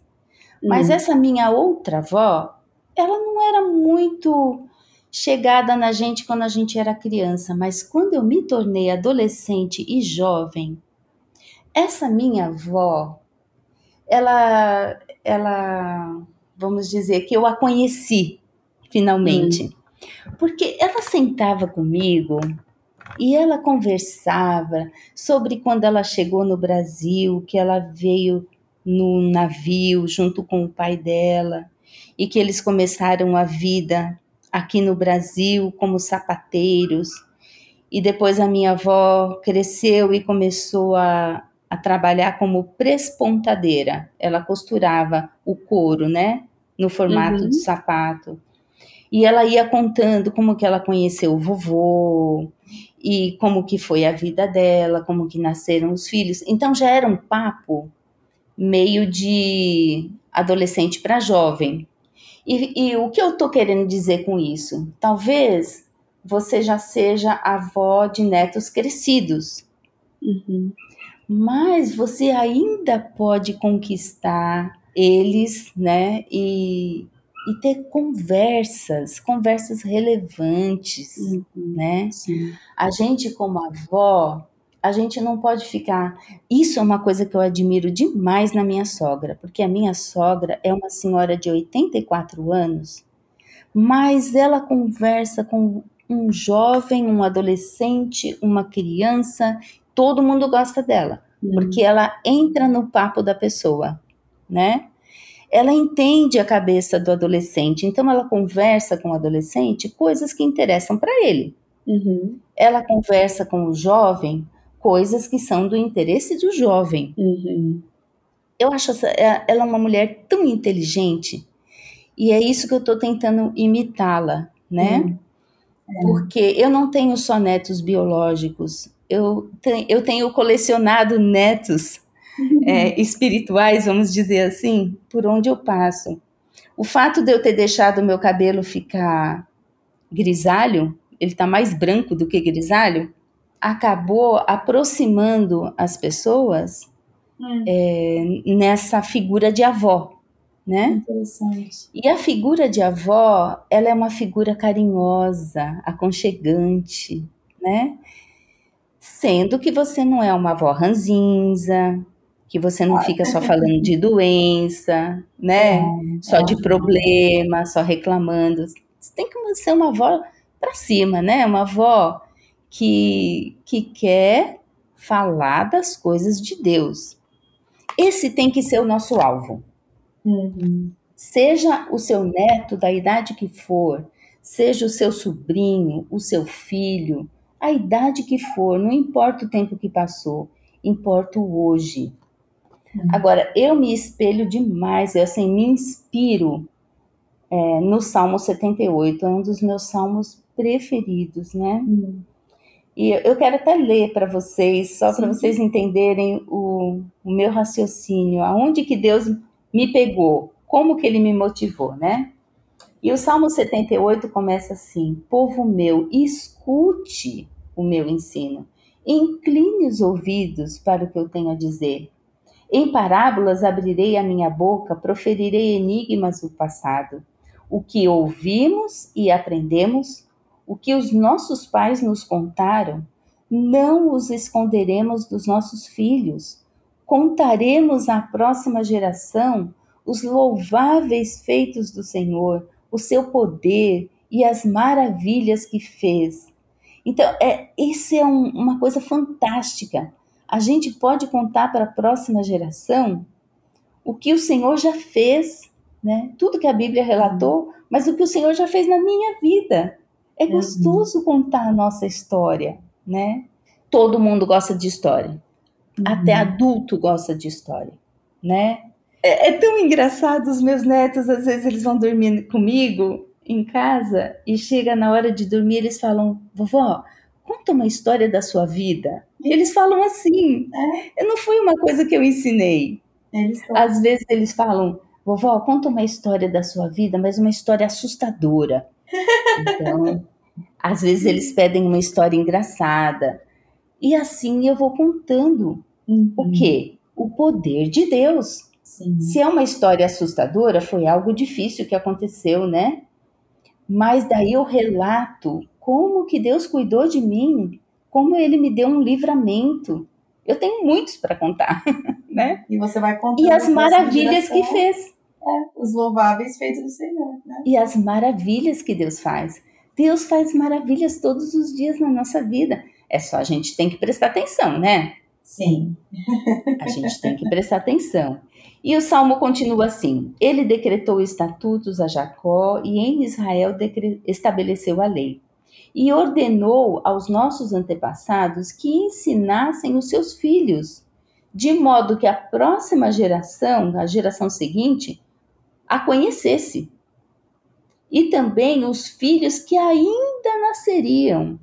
Mas Uhum. essa minha outra avó, ela não era muito chegada na gente quando a gente era criança, mas quando eu me tornei adolescente e jovem, essa minha avó, ela, ela, vamos dizer que eu a conheci finalmente, porque ela sentava comigo e ela conversava sobre quando ela chegou no Brasil, que ela veio no navio junto com o pai dela e que eles começaram a vida aqui no Brasil como sapateiros. E depois a minha avó cresceu e começou a, a trabalhar como prespontadeira. Ela costurava o couro, né? No formato Uhum. de sapato. E ela ia contando como que ela conheceu o vovô e como que foi a vida dela, como que nasceram os filhos. Então já era um papo meio de adolescente para jovem. E, e o que eu estou querendo dizer com isso? Talvez você já seja avó de netos crescidos, Uhum. mas você ainda pode conquistar eles, né? E, e ter conversas, conversas relevantes, Uhum. né? Sim. A gente, como avó, a gente não pode ficar. Isso é uma coisa que eu admiro demais na minha sogra, porque a minha sogra é uma senhora de 84 anos, mas ela conversa com um jovem, um adolescente, uma criança, todo mundo gosta dela, porque ela entra no papo da pessoa, né? Ela entende a cabeça do adolescente, então ela conversa com o adolescente coisas que interessam para ele Uhum. ela conversa com o jovem coisas que são do interesse do jovem. Uhum. Eu acho essa, é- ela é uma mulher tão inteligente E é isso que eu estou tentando imitá-la, né? Hum. Porque eu não tenho só netos biológicos, eu, te, eu tenho colecionado netos é, espirituais, vamos dizer assim, por onde eu passo. O fato de eu ter deixado o meu cabelo ficar grisalho, ele está mais branco do que grisalho, acabou aproximando as pessoas Hum, é, nessa figura de avó, né? interessante. E a figura de avó, ela é uma figura carinhosa, aconchegante, né? Sendo que você não é uma avó ranzinza, que você não fica só falando de doença, né? Só de problema, só reclamando. Você tem que ser uma avó para cima, né? Uma avó que, que quer falar das coisas de Deus. Esse tem que ser o nosso alvo. Uhum. Seja o seu neto da idade que for, seja o seu sobrinho, o seu filho, a idade que for, não importa o tempo que passou, importa o hoje. Agora, eu me espelho demais, eu assim, me inspiro é, no Salmo 78, é um dos meus salmos preferidos, né? Hum. E eu quero até ler para vocês, só para vocês entenderem o, o meu raciocínio, aonde que Deus me pegou, como que ele me motivou, né? E o Salmo 78 começa assim: Povo meu, escute o meu ensino, incline os ouvidos para o que eu tenho a dizer. Em parábolas abrirei a minha boca, proferirei enigmas do passado. O que ouvimos e aprendemos, o que os nossos pais nos contaram, não os esconderemos dos nossos filhos. Contaremos à próxima geração os louváveis feitos do Senhor, o seu poder e as maravilhas que fez. Então, é, isso é um- uma coisa fantástica. A gente pode contar para a próxima geração o que o Senhor já fez, né? Tudo que a Bíblia relatou, mas o que o Senhor já fez na minha vida. É Uhum. gostoso contar a nossa história, né? Todo mundo gosta de história. Até Uhum. adulto gosta de história, né? É, é tão engraçado os meus netos, às vezes eles vão dormir comigo em casa e chega na hora de dormir eles falam: "Vovó, conta uma história da sua vida". Eles falam assim. Eu não foi uma coisa que eu ensinei. Às vezes eles falam: "Vovó, conta uma história da sua vida, mas uma história assustadora". Então, às vezes eles pedem uma história engraçada. E assim eu vou contando Uhum. o quê? O poder de Deus. Sim. Se é uma história assustadora, foi algo difícil que aconteceu, né? Mas daí eu relato como que Deus cuidou de mim, como ele me deu um livramento. Eu tenho muitos para contar, né? E você vai contando. E as maravilhas que fez. Os louváveis feitos do Senhor, né? E as maravilhas que Deus faz. Deus faz maravilhas todos os dias na nossa vida. É só a gente tem que prestar atenção, né? Sim. A gente tem que prestar atenção. E o salmo continua assim: Ele decretou estatutos a Jacó e em Israel estabeleceu a lei. E ordenou aos nossos antepassados que ensinassem os seus filhos, de modo que a próxima geração, a geração seguinte, a conhecesse. E também os filhos que ainda nasceriam,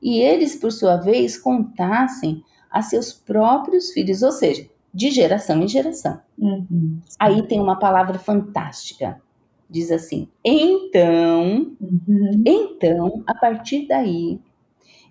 e eles, por sua vez, contassem a seus próprios filhos, ou seja, de geração em geração. Uhum. Aí tem uma palavra fantástica. Diz assim: então, Uhum. então, a partir daí,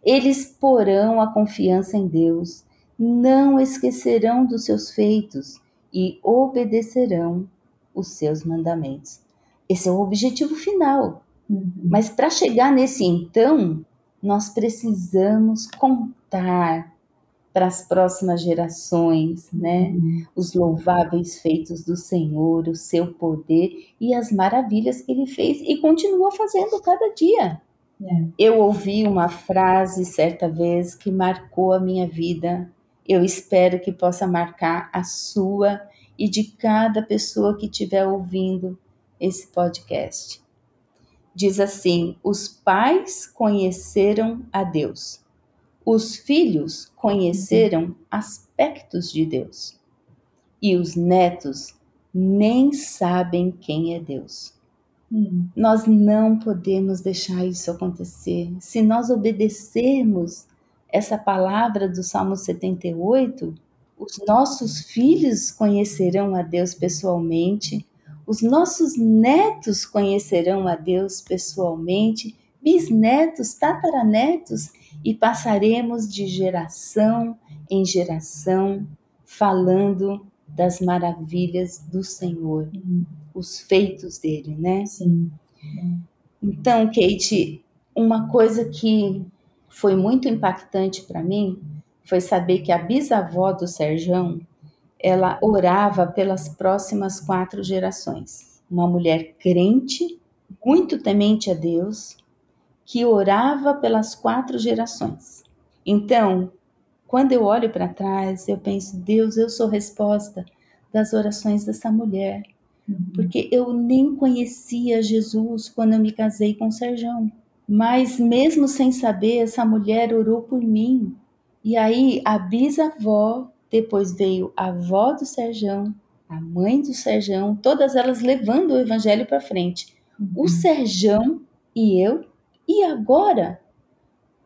eles porão a confiança em Deus, não esquecerão dos seus feitos e obedecerão os seus mandamentos. Esse é o objetivo final. Uhum. Mas para chegar nesse então, nós precisamos contar para as próximas gerações, né? Uhum. Os louváveis feitos do Senhor, o seu poder e as maravilhas que ele fez e continua fazendo cada dia. É. Eu ouvi uma frase certa vez que marcou a minha vida. Eu espero que possa marcar a sua e de cada pessoa que estiver ouvindo esse podcast. Diz assim: os pais conheceram a Deus, os filhos conheceram aspectos de Deus, e os netos nem sabem quem é Deus. Hum. Nós não podemos deixar isso acontecer. Se nós obedecermos essa palavra do Salmo 78, os nossos filhos conhecerão a Deus pessoalmente, os nossos netos conhecerão a Deus pessoalmente, bisnetos, tataranetos, e passaremos de geração em geração falando das maravilhas do Senhor, Hum. os feitos dele, né? Sim. Então, Kate, uma coisa que foi muito impactante para mim foi saber que a bisavó do Serjão, ela orava pelas próximas quatro gerações. Uma mulher crente, muito temente a Deus, que orava pelas quatro gerações. Então, quando eu olho para trás, eu penso, Deus, eu sou resposta das orações dessa mulher Uhum. porque eu nem conhecia Jesus quando eu me casei com o Serjão. Mas mesmo sem saber, essa mulher orou por mim. E aí a bisavó, depois veio a avó do Serjão, a mãe do Serjão, todas elas levando o evangelho para frente. O Serjão e eu, e agora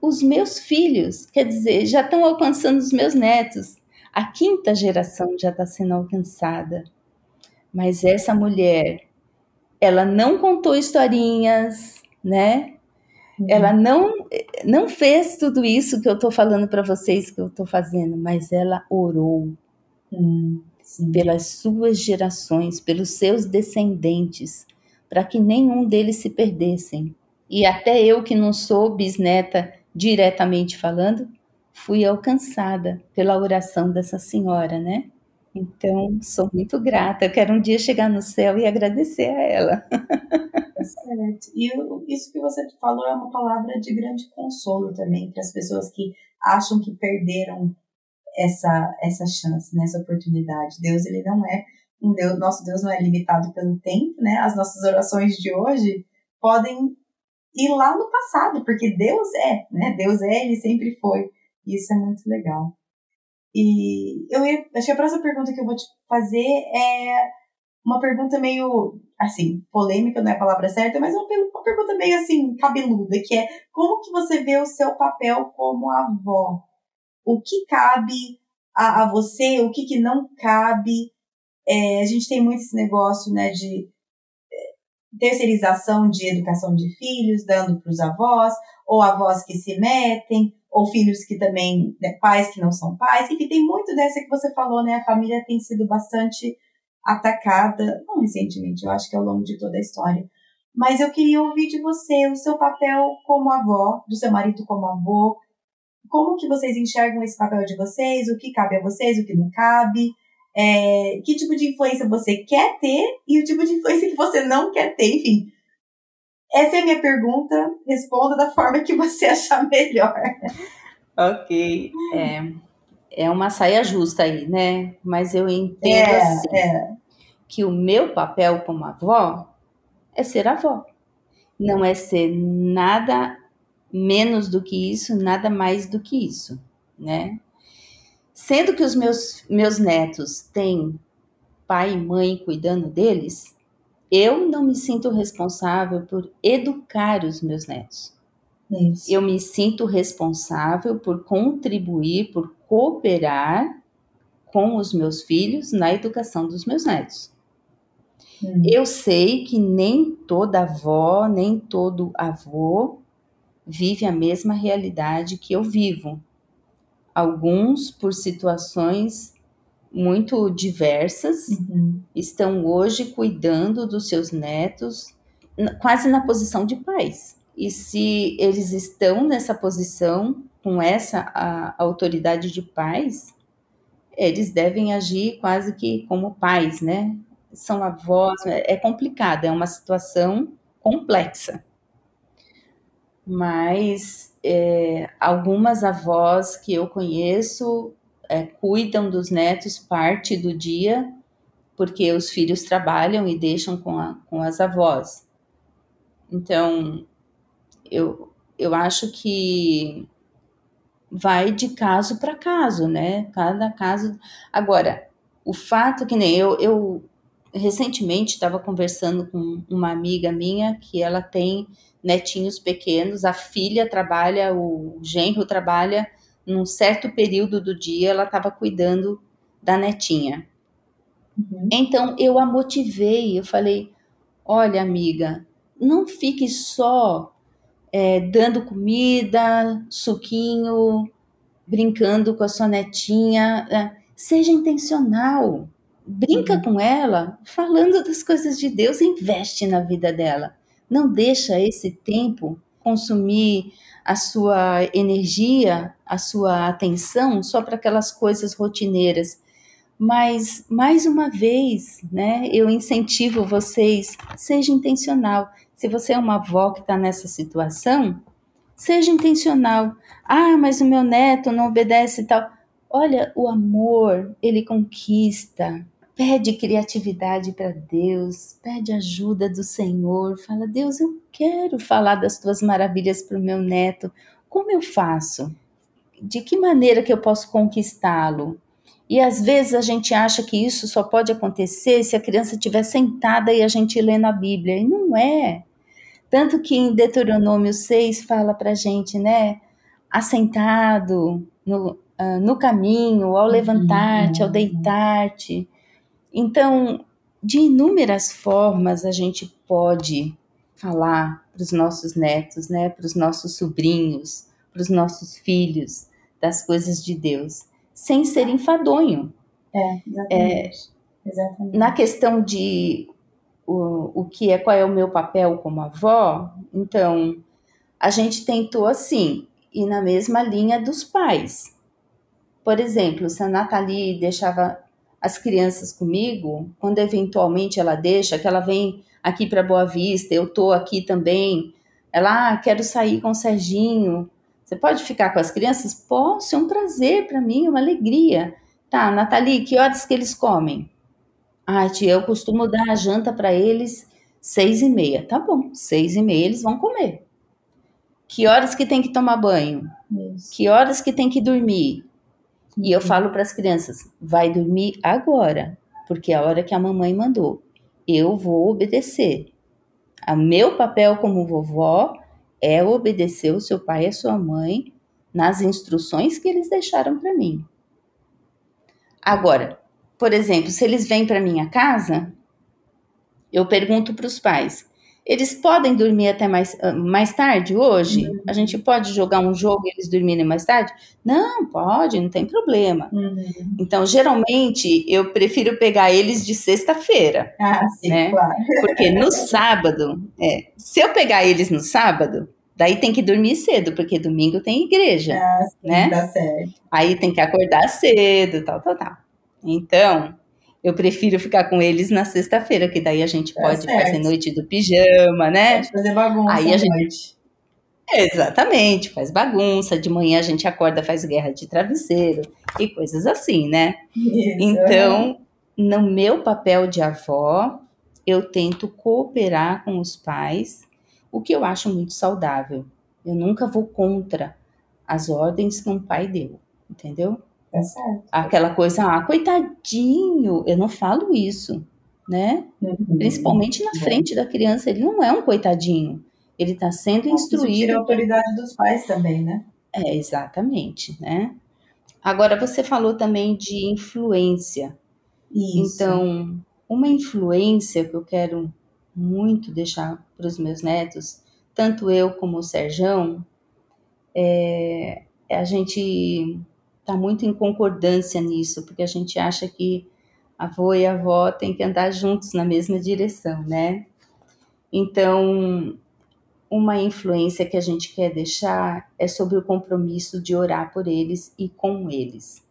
os meus filhos, quer dizer, já estão alcançando os meus netos. A quinta geração já está sendo alcançada. Mas essa mulher, ela não contou historinhas, né? Uhum. Ela não não fez tudo isso que eu estou falando para vocês que eu estou fazendo, mas ela orou Hum. Sim. pelas suas gerações, pelos seus descendentes, para que nenhum deles se perdessem. E até eu que não sou bisneta diretamente falando, fui alcançada pela oração dessa senhora, né? Então, sou muito grata. Eu quero um dia chegar no céu e agradecer a ela. Certo. E isso que você falou é uma palavra de grande consolo também para as pessoas que acham que perderam essa essa chance, né, essa oportunidade. Deus ele não é um Deus, nosso Deus não é limitado pelo tempo, né? As nossas orações de hoje podem ir lá no passado, porque Deus é, né? Deus é, ele sempre foi. E isso é muito legal. E eu ia, acho que a próxima pergunta que eu vou te fazer é uma pergunta meio, assim, polêmica, não é a palavra certa, mas é uma, uma pergunta meio, assim, cabeluda, que é como que você vê o seu papel como avó? O que cabe a, a você, o que, que não cabe? É, a gente tem muito esse negócio, né, de terceirização de educação de filhos, dando para os avós, ou avós que se metem, ou filhos que também, né, pais que não são pais, enfim, tem muito dessa que você falou, né, a família tem sido bastante atacada, não recentemente, eu acho que ao longo de toda a história. Mas eu queria ouvir de você o seu papel como avó, do seu marido como avô, como que vocês enxergam esse papel de vocês, o que cabe a vocês, o que não cabe, é, que tipo de influência você quer ter e o tipo de influência que você não quer ter, enfim. Essa é a minha pergunta, responda da forma que você achar melhor. Ok. É, é uma saia justa aí, né? Mas eu entendo É, assim, é. que o meu papel como avó é ser avó. Não é ser nada menos do que isso, nada mais do que isso, né? Sendo que os meus, meus netos têm pai e mãe cuidando deles, eu não me sinto responsável por educar os meus netos. Isso. Eu me sinto responsável por contribuir, por cooperar com os meus filhos na educação dos meus netos. Hum, Eu sei que nem toda avó, nem todo avô vive a mesma realidade que eu vivo. Alguns, por situações muito diversas, uhum, estão hoje cuidando dos seus netos, quase na posição de pais. E se eles estão nessa posição, com essa a, autoridade de pais, eles devem agir quase que como pais, né? São avós, é é complicado, é uma situação complexa. Mas é, algumas avós que eu conheço é, cuidam dos netos parte do dia, porque os filhos trabalham e deixam com, a- com as avós. Então, eu, eu acho que vai de caso para caso, né? Cada caso. Agora, o fato que nem eu, eu recentemente estava conversando com uma amiga minha que ela tem netinhos pequenos, a filha trabalha, o genro trabalha num certo período do dia, ela estava cuidando da netinha. Uhum. Então eu a motivei, eu falei: olha, amiga, não fique só é, dando comida, suquinho, brincando com a sua netinha, é, seja intencional. Brinca uhum. com ela, falando das coisas de Deus, investe na vida dela. Não deixa esse tempo consumir a sua energia, a sua atenção só para aquelas coisas rotineiras. Mas, mais uma vez, né, eu incentivo vocês, seja intencional. Se você é uma avó que está nessa situação, seja intencional. Ah, mas o meu neto não obedece e tal. Olha, o amor, ele conquista. Pede criatividade para Deus, pede ajuda do Senhor. Fala, Deus, eu quero falar das tuas maravilhas para o meu neto. Como eu faço? De que maneira que eu posso conquistá-lo? E às vezes a gente acha que isso só pode acontecer se a criança estiver sentada e a gente lendo a Bíblia. E não é. Tanto que em Deuteronômio 6 fala para a gente, né? Assentado no, uh, no caminho, ao levantar-te, ao deitar-te. Então, de inúmeras formas a gente pode falar para os nossos netos, né, para os nossos sobrinhos, para os nossos filhos das coisas de Deus, sem ser enfadonho. É, exatamente. É, exatamente. Na questão de o, o que é, qual é o meu papel como avó, então a gente tentou assim, ir na mesma linha dos pais. Por exemplo, se a Nathalie deixava as crianças comigo, quando eventualmente ela deixa, que ela vem aqui para Boa Vista, eu tô aqui também, ela, ah, quero sair com o Serginho, você pode ficar com as crianças? Posso, é um prazer para mim, é uma alegria. Tá, Nathalie, que horas que eles comem? Ah, tia, eu costumo dar a janta para eles seis e meia. Tá bom, seis e meia eles vão comer. Que horas que tem que tomar banho? Isso. Que horas que tem que dormir? E eu falo para as crianças: vai dormir agora, porque é a hora que a mamãe mandou. Eu vou obedecer. O meu papel como vovó é obedecer o seu pai e a sua mãe nas instruções que eles deixaram para mim. Agora, por exemplo, se eles vêm para minha casa, eu pergunto para os pais: eles podem dormir até mais, ah, mais tarde hoje? Uhum. A gente pode jogar um jogo e eles dormirem mais tarde? Não, pode, não tem problema. Uhum. Então, geralmente, eu prefiro pegar eles de sexta-feira. Ah, sim, né? claro. Porque no sábado, é, se eu pegar eles no sábado, daí tem que dormir cedo, porque domingo tem igreja. Ah, sim, né? dá certo. Aí tem que acordar cedo, tal, tal, tal. Então, eu prefiro ficar com eles na sexta-feira, que daí a gente tá pode certo. fazer noite do pijama, né? Pode fazer bagunça. Aí a gente. Exatamente, faz bagunça. De manhã a gente acorda, faz guerra de travesseiro e coisas assim, né? Isso, então, no meu papel de avó, eu tento cooperar com os pais, o que eu acho muito saudável. Eu nunca vou contra as ordens que um pai deu, entendeu? Tá certo. Aquela coisa, ah, coitadinho, eu não falo isso, né? Uhum. Principalmente na frente da criança, ele não é um coitadinho. Ele está sendo instruído. Tira a autoridade dos pais também, né? É, exatamente, né? Agora, você falou também de influência. Isso. Então, uma influência que eu quero muito deixar para os meus netos, tanto eu como o Serjão, é, é a gente está muito em concordância nisso, porque a gente acha que avô e avó têm que andar juntos na mesma direção, né? Então, uma influência que a gente quer deixar é sobre o compromisso de orar por eles e com eles.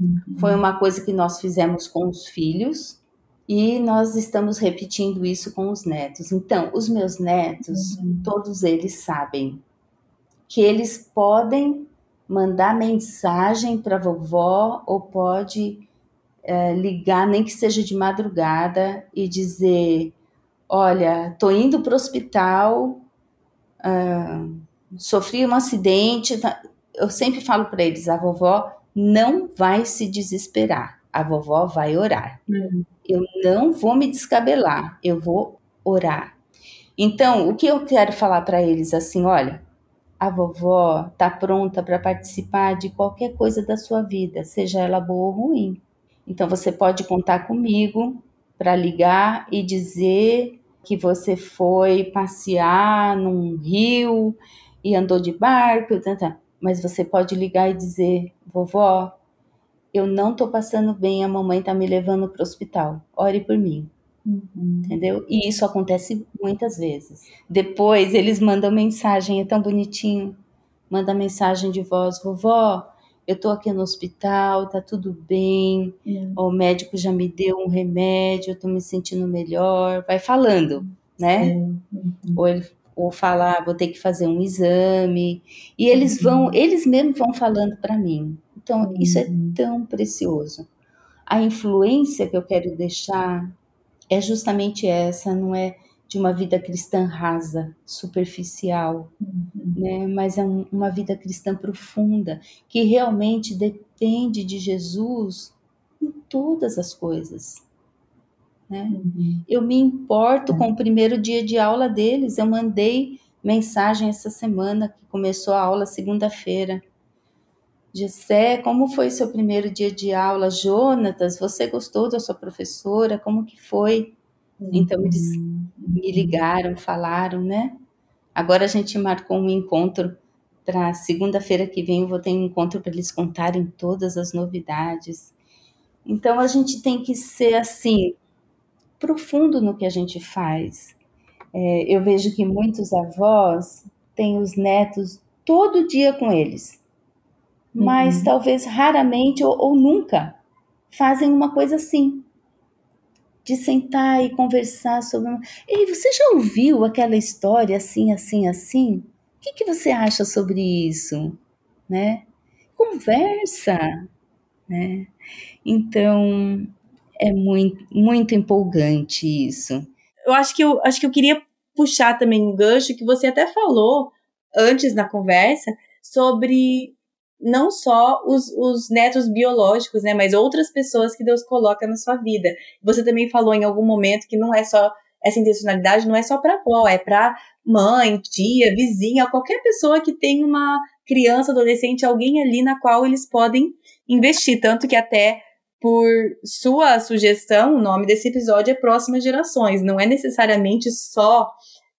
Uhum. Foi uma coisa que nós fizemos com os filhos e nós estamos repetindo isso com os netos. Então, os meus netos, uhum. todos eles sabem que eles podem mandar mensagem para vovó ou pode é, ligar, nem que seja de madrugada, e dizer: Olha, tô indo para o hospital, uh, sofri um acidente. Tá? Eu sempre falo para eles: a vovó não vai se desesperar, a vovó vai orar. Uhum. eu não vou me descabelar, eu vou orar. Então, o que eu quero falar para eles assim, olha, a vovó está pronta para participar de qualquer coisa da sua vida, seja ela boa ou ruim. Então você pode contar comigo para ligar e dizer que você foi passear num rio e andou de barco, tá, tá. mas você pode ligar e dizer, vovó, eu não tô passando bem, a mamãe tá me levando para o hospital, ore por mim. Uhum. Entendeu? E isso acontece muitas vezes. Depois eles mandam mensagem, é tão bonitinho. Manda mensagem de voz, vovó, eu tô aqui no hospital, tá tudo bem. Uhum. O médico já me deu um remédio, eu tô me sentindo melhor. Vai falando, né? Uhum. Ou ele ou falar, vou ter que fazer um exame. E eles vão, uhum. eles mesmos vão falando para mim. Então, isso é uhum. tão precioso. A influência que eu quero deixar é justamente essa, não é de uma vida cristã rasa, superficial, uhum. né? mas é um, uma vida cristã profunda, que realmente depende de Jesus em todas as coisas. Né? Uhum. Eu me importo com o primeiro dia de aula deles, eu mandei mensagem essa semana, que começou a aula segunda-feira. Gessé, como foi seu primeiro dia de aula? Jonatas, você gostou da sua professora? Como que foi? Então eles me ligaram, falaram, né? Agora a gente marcou um encontro para segunda-feira que vem. Eu vou ter um encontro para eles contarem todas as novidades. Então a gente tem que ser assim profundo no que a gente faz. É, eu vejo que muitos avós têm os netos todo dia com eles mas uhum. talvez raramente ou, ou nunca fazem uma coisa assim de sentar e conversar sobre. Ei, você já ouviu aquela história assim, assim, assim? O que, que você acha sobre isso? Né? Conversa, né? Então é muito, muito empolgante isso. Eu acho que eu acho que eu queria puxar também um gancho que você até falou antes na conversa sobre não só os, os netos biológicos, né, mas outras pessoas que Deus coloca na sua vida. Você também falou em algum momento que não é só essa intencionalidade não é só para avó, é para mãe, tia, vizinha, qualquer pessoa que tem uma criança, adolescente, alguém ali na qual eles podem investir, tanto que até por sua sugestão, o nome desse episódio é Próximas Gerações, não é necessariamente só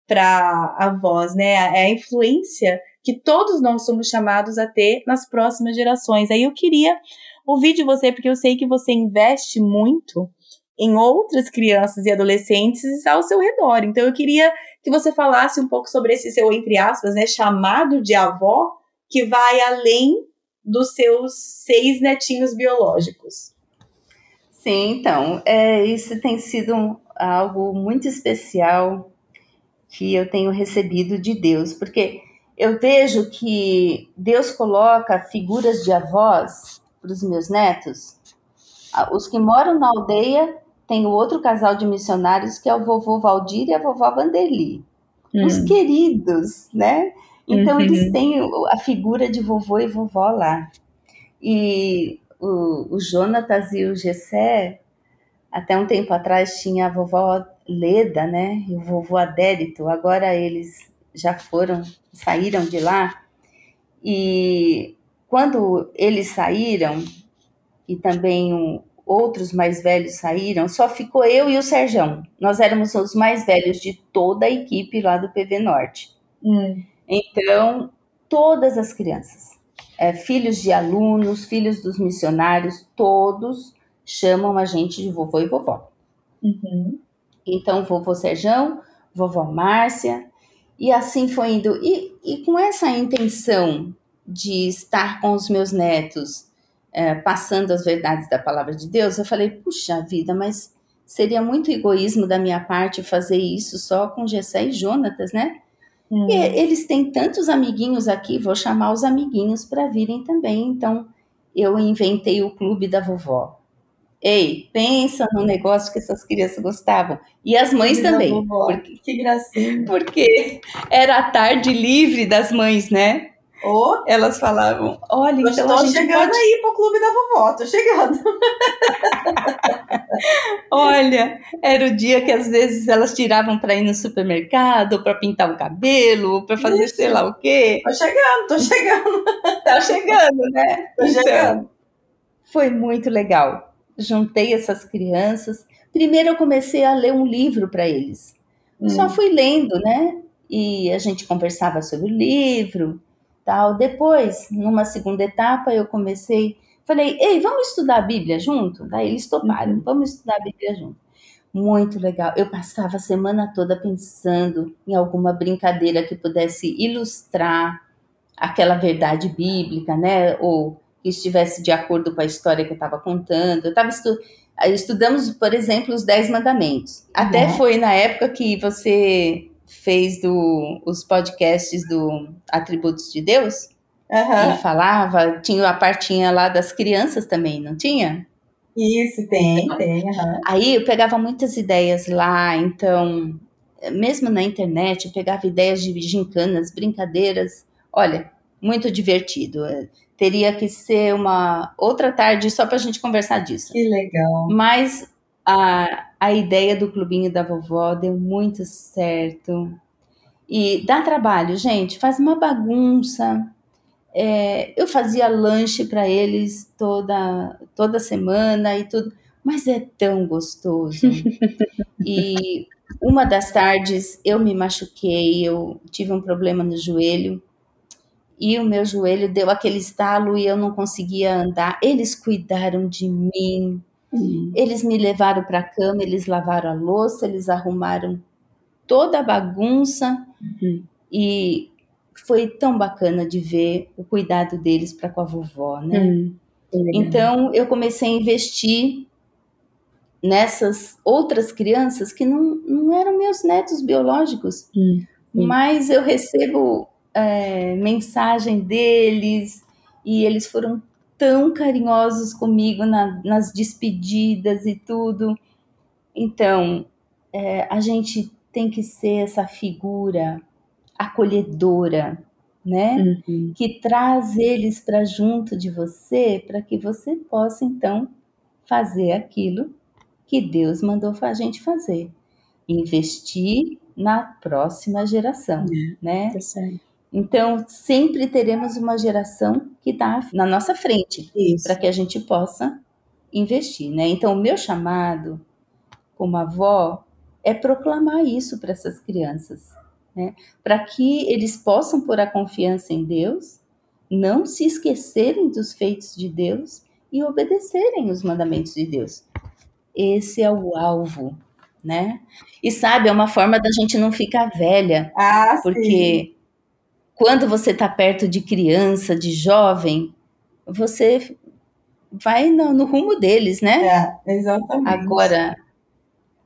para avós, né? É a influência que todos nós somos chamados a ter nas próximas gerações. Aí eu queria ouvir de você, porque eu sei que você investe muito em outras crianças e adolescentes ao seu redor. Então eu queria que você falasse um pouco sobre esse seu, entre aspas, né, chamado de avó, que vai além dos seus seis netinhos biológicos. Sim, então, é, isso tem sido algo muito especial que eu tenho recebido de Deus, porque eu vejo que Deus coloca figuras de avós para os meus netos. Os que moram na aldeia tem o outro casal de missionários que é o vovô Valdir e a vovó Vanderli. Hum. Os queridos, né? Então uhum. eles têm a figura de vovô e vovó lá. E o, o Jonatas e o Gessé, até um tempo atrás tinha a vovó Leda, né? E o vovô Adérito. Agora eles já foram, saíram de lá. E quando eles saíram, e também outros mais velhos saíram, só ficou eu e o Serjão. Nós éramos os mais velhos de toda a equipe lá do PV Norte. Hum. Então, todas as crianças, é, filhos de alunos, filhos dos missionários, todos chamam a gente de vovô e vovó. Uhum. Então, vovô Serjão, vovó Márcia, e assim foi indo. E, e com essa intenção de estar com os meus netos, é, passando as verdades da palavra de Deus, eu falei, puxa vida, mas seria muito egoísmo da minha parte fazer isso só com Gessé e Jonatas, né? Hum. E eles têm tantos amiguinhos aqui, vou chamar os amiguinhos para virem também. Então, eu inventei o clube da vovó. Ei, pensa no negócio que essas crianças gostavam. E as mães também. Porque, que gracinha. Porque era a tarde livre das mães, né? Oh, elas falavam, olha, eu então gente chegando pode... aí pro clube da vovó, tô chegando. olha, era o dia que às vezes elas tiravam para ir no supermercado, para pintar o cabelo, para fazer Isso. sei lá o quê. Tô chegando, tô chegando. tá chegando, né? Tô então, chegando. Foi muito legal. Juntei essas crianças. Primeiro eu comecei a ler um livro para eles. Hum. Só fui lendo, né? E a gente conversava sobre o livro, tal. Depois, numa segunda etapa, eu comecei, falei, ei, vamos estudar a Bíblia junto? Daí eles toparam, uhum. vamos estudar a Bíblia junto. Muito legal. Eu passava a semana toda pensando em alguma brincadeira que pudesse ilustrar aquela verdade bíblica, né? Ou que estivesse de acordo com a história que eu estava contando. Eu estava estu estudamos, por exemplo, os Dez Mandamentos. Até uhum. foi na época que você fez do, os podcasts do Atributos de Deus. Uhum. E falava, tinha a partinha lá das crianças também, não tinha? Isso, tem, tem. Uhum. Aí eu pegava muitas ideias lá, então, mesmo na internet, eu pegava ideias de gincanas, brincadeiras. Olha, muito divertido. Teria que ser uma outra tarde só para a gente conversar disso. Que legal. Mas a, a ideia do clubinho da vovó deu muito certo. E dá trabalho, gente, faz uma bagunça. É, eu fazia lanche para eles toda, toda semana e tudo, mas é tão gostoso. e uma das tardes eu me machuquei, eu tive um problema no joelho e o meu joelho deu aquele estalo e eu não conseguia andar. Eles cuidaram de mim, Uhum. Eles me levaram para a cama, eles lavaram a louça, eles arrumaram toda a bagunça uhum. e foi tão bacana de ver o cuidado deles para com a vovó, né? Uhum. Então eu comecei a investir nessas outras crianças que não, não eram meus netos biológicos, uhum. mas eu recebo é, mensagem deles e eles foram tão carinhosos comigo na, nas despedidas e tudo. Então, é, a gente tem que ser essa figura acolhedora, né? Uhum. Que traz eles para junto de você, para que você possa então fazer aquilo que Deus mandou a gente fazer, investir na próxima geração, é, né? Tá certo. Então, sempre teremos uma geração que está na nossa frente para que a gente possa investir, né? Então, o meu chamado como avó é proclamar isso para essas crianças, né? Para que eles possam pôr a confiança em Deus, não se esquecerem dos feitos de Deus e obedecerem os mandamentos de Deus. Esse é o alvo, né? E sabe, é uma forma da gente não ficar velha, ah, porque sim quando você está perto de criança, de jovem, você vai no, no rumo deles, né? É, exatamente. Agora,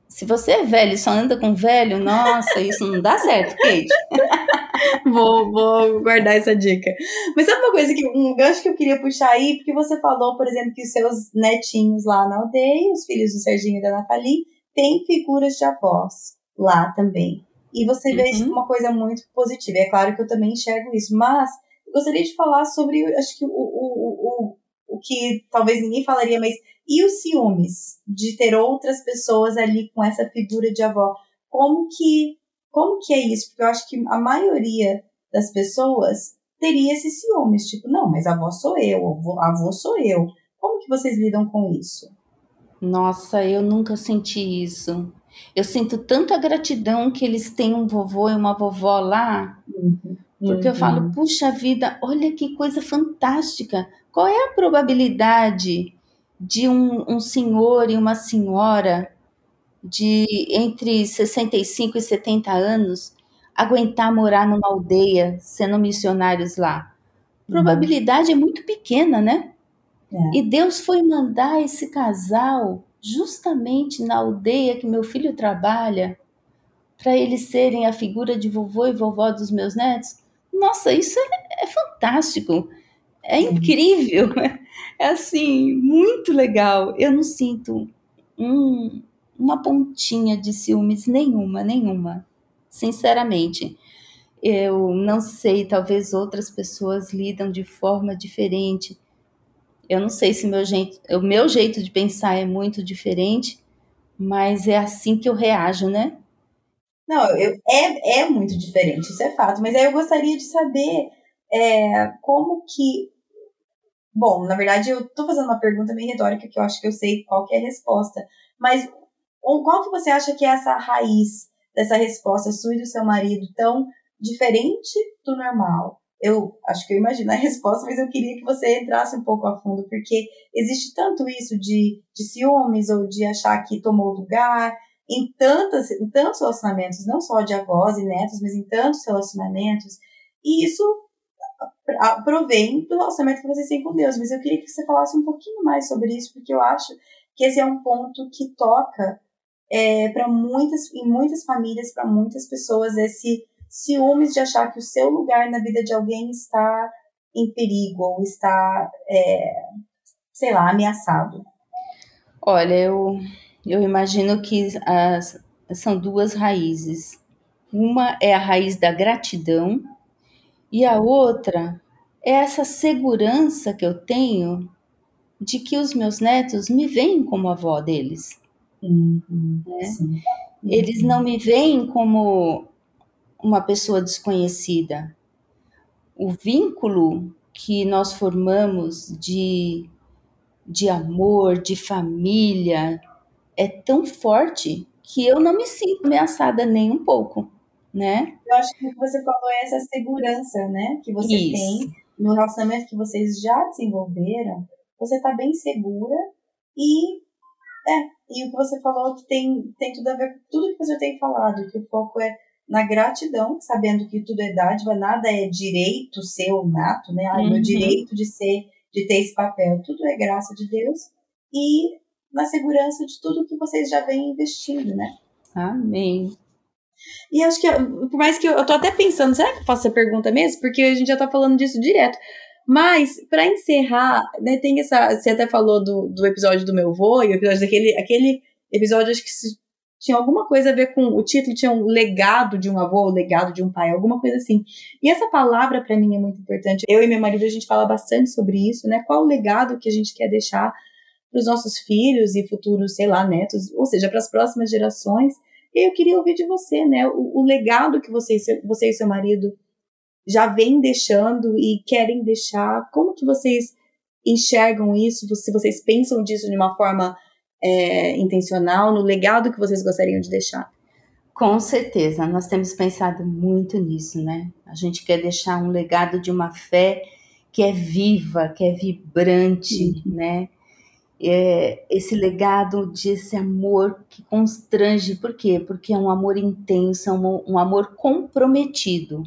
se você é velho e só anda com velho, nossa, isso não dá certo, Kate. vou, vou guardar essa dica. Mas sabe uma coisa que um gancho que eu queria puxar aí, porque você falou, por exemplo, que os seus netinhos lá na aldeia, os filhos do Serginho e da Nathalie, têm figuras de avós lá também. E você vê uhum. isso como uma coisa muito positiva. É claro que eu também enxergo isso, mas gostaria de falar sobre, acho que o, o, o, o que talvez ninguém falaria, mas e os ciúmes de ter outras pessoas ali com essa figura de avó? Como que, como que é isso? Porque eu acho que a maioria das pessoas teria esses ciúmes, tipo, não, mas avó sou eu, a avô sou eu. Como que vocês lidam com isso? Nossa, eu nunca senti isso. Eu sinto tanta gratidão que eles têm um vovô e uma vovó lá, uhum. porque uhum. eu falo, puxa vida, olha que coisa fantástica. Qual é a probabilidade de um, um senhor e uma senhora de entre 65 e 70 anos aguentar morar numa aldeia sendo missionários lá? Uhum. Probabilidade uhum. é muito pequena, né? É. E Deus foi mandar esse casal justamente na aldeia que meu filho trabalha, para eles serem a figura de vovô e vovó dos meus netos. Nossa, isso é, é fantástico, é incrível, é assim, muito legal. Eu não sinto um, uma pontinha de ciúmes nenhuma, nenhuma, sinceramente. Eu não sei, talvez outras pessoas lidam de forma diferente. Eu não sei se meu jeito, o meu jeito de pensar é muito diferente, mas é assim que eu reajo, né? Não, eu, é, é muito diferente, isso é fato. Mas aí eu gostaria de saber é, como que. Bom, na verdade, eu estou fazendo uma pergunta meio retórica que eu acho que eu sei qual que é a resposta. Mas qual que você acha que é essa raiz dessa resposta sua e do seu marido tão diferente do normal? Eu acho que eu imagino a resposta, mas eu queria que você entrasse um pouco a fundo, porque existe tanto isso de, de ciúmes ou de achar que tomou lugar em, tantas, em tantos relacionamentos, não só de avós e netos, mas em tantos relacionamentos, e isso provém do relacionamento que vocês têm com Deus. Mas eu queria que você falasse um pouquinho mais sobre isso, porque eu acho que esse é um ponto que toca é, para muitas, em muitas famílias, para muitas pessoas, esse ciúmes de achar que o seu lugar na vida de alguém está em perigo ou está, é, sei lá, ameaçado. Olha, eu, eu imagino que as, são duas raízes. Uma é a raiz da gratidão e a outra é essa segurança que eu tenho de que os meus netos me veem como avó deles. Uhum, né? Eles não me veem como uma pessoa desconhecida. O vínculo que nós formamos de, de amor, de família, é tão forte que eu não me sinto ameaçada nem um pouco, né? Eu acho que o que você falou é essa segurança, né? Que você Isso. tem no relacionamento que vocês já desenvolveram. Você está bem segura e é, e o que você falou que tem, tem tudo a ver com tudo que você tem falado, que o foco é na gratidão, sabendo que tudo é dádiva, nada é direito seu nato, né? Ah, uhum. meu direito de ser, de ter esse papel, tudo é graça de Deus e na segurança de tudo que vocês já vêm investindo, né? Amém. E acho que, por mais que eu, eu tô até pensando, será que eu faço essa pergunta mesmo? Porque a gente já tá falando disso direto. Mas, para encerrar, né, tem essa. Você até falou do, do episódio do meu vô e o episódio daquele. Aquele episódio, acho que tinha alguma coisa a ver com. O título tinha um legado de um avô, o legado de um pai, alguma coisa assim. E essa palavra, para mim, é muito importante. Eu e meu marido, a gente fala bastante sobre isso, né? Qual o legado que a gente quer deixar para os nossos filhos e futuros, sei lá, netos, ou seja, para as próximas gerações. E eu queria ouvir de você, né? O, o legado que você, você e seu marido já vem deixando e querem deixar? Como que vocês enxergam isso? Se vocês pensam disso de uma forma é, intencional, no legado que vocês gostariam de deixar? Com certeza, nós temos pensado muito nisso, né? A gente quer deixar um legado de uma fé que é viva, que é vibrante, uhum. né? É, esse legado desse amor que constrange, por quê? Porque é um amor intenso, é um, um amor comprometido,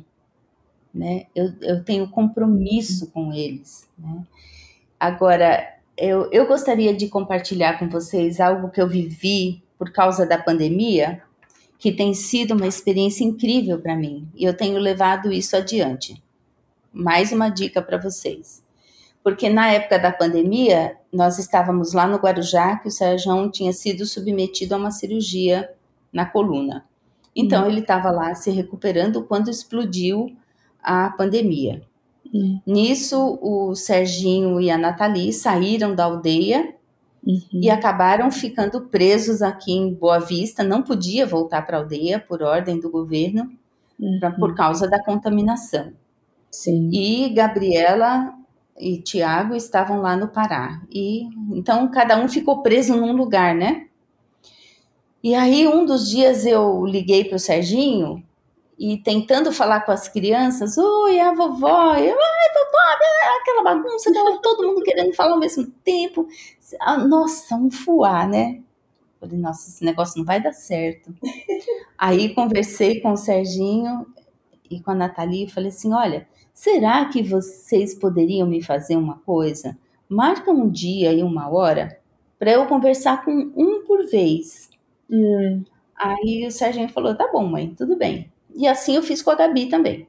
né? Eu, eu tenho compromisso com eles, né? Agora, eu, eu gostaria de compartilhar com vocês algo que eu vivi por causa da pandemia, que tem sido uma experiência incrível para mim, e eu tenho levado isso adiante. Mais uma dica para vocês. Porque na época da pandemia, nós estávamos lá no Guarujá, que o Sérgio tinha sido submetido a uma cirurgia na coluna. Então, hum. ele estava lá se recuperando quando explodiu a pandemia. Uhum. Nisso, o Serginho e a Nathalie saíram da aldeia uhum. e acabaram ficando presos aqui em Boa Vista. Não podia voltar para a aldeia por ordem do governo uhum. pra, por causa da contaminação. Sim. E Gabriela e Tiago estavam lá no Pará. E então cada um ficou preso num lugar, né? E aí um dos dias eu liguei para o Serginho e tentando falar com as crianças, oi, a vovó, eu, ai, vovó, aquela bagunça, aquela, todo mundo querendo falar ao mesmo tempo. Ah, nossa, um fuá, né? Falei, nossa, esse negócio não vai dar certo. Aí conversei com o Serginho e com a Nathalie e falei assim: olha, será que vocês poderiam me fazer uma coisa? Marca um dia e uma hora para eu conversar com um por vez. Hum. Aí o Serginho falou: tá bom, mãe, tudo bem. E assim eu fiz com a Gabi também.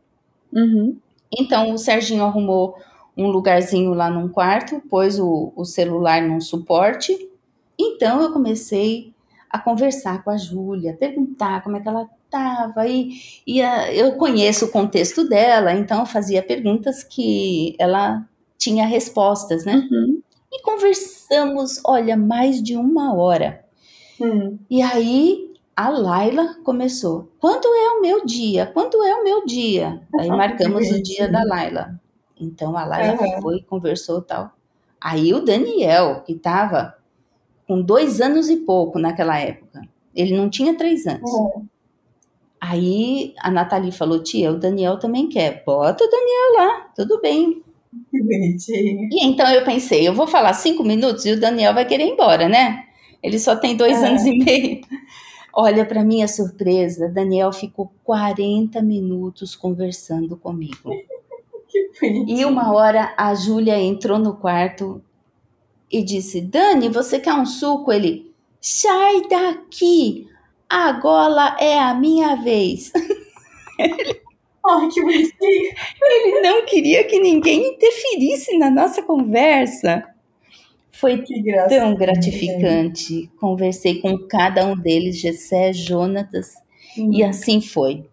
Uhum. Então o Serginho arrumou um lugarzinho lá num quarto, pôs o, o celular num suporte. Então eu comecei a conversar com a Júlia, perguntar como é que ela perguntava e, e a, eu conheço o contexto dela, então eu fazia perguntas que ela tinha respostas, né? Uhum. E conversamos, olha, mais de uma hora. Hum. E aí a Laila começou. Quando é o meu dia? Quando é o meu dia? Aí marcamos o dia da Laila. Então a Laila Uhum. foi, conversou tal. Aí o Daniel, que estava com dois anos e pouco naquela época, ele não tinha três anos. Uhum. Aí a Nathalie falou: Tia, o Daniel também quer. Bota o Daniel lá, tudo bem. Que bonitinho. E então eu pensei: eu vou falar cinco minutos e o Daniel vai querer ir embora, né? Ele só tem dois É. anos e meio. Olha, para minha surpresa, Daniel ficou 40 minutos conversando comigo. E uma hora a Júlia entrou no quarto e disse: Dani, você quer um suco? Ele, sai daqui, agora é a minha vez. Ai, que bonitinho. Ele não queria que ninguém interferisse na nossa conversa. Foi tão gratificante. Conversei com cada um deles, Gessé, Jonatas, e assim foi.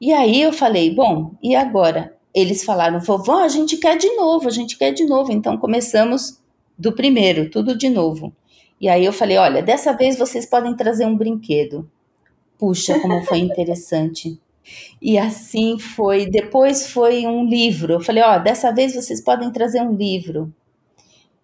E aí eu falei, bom, e agora? Eles falaram, vovó, a gente quer de novo, a gente quer de novo. Então começamos do primeiro, tudo de novo. E aí eu falei, olha, dessa vez vocês podem trazer um brinquedo. Puxa, como foi interessante. E assim foi. Depois foi um livro. Eu falei, ó, dessa vez vocês podem trazer um livro.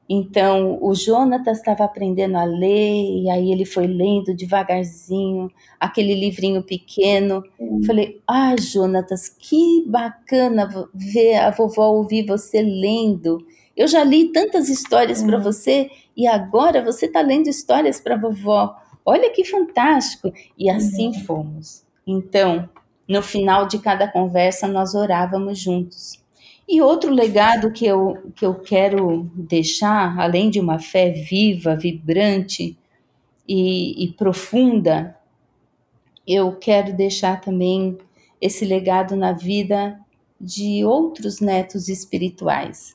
Então, o Jonatas estava aprendendo a ler, e aí ele foi lendo devagarzinho, aquele livrinho pequeno. Falei, ah, Jonatas, que bacana ver a vovó ouvir você lendo. Eu já li tantas histórias para Uhum. você, e agora você está lendo histórias para vovó. Olha que fantástico! E assim fomos. Então, no final de cada conversa, nós orávamos juntos. E outro legado que eu, que eu quero deixar, além de uma fé viva, vibrante e, e profunda, eu quero deixar também esse legado na vida de outros netos espirituais.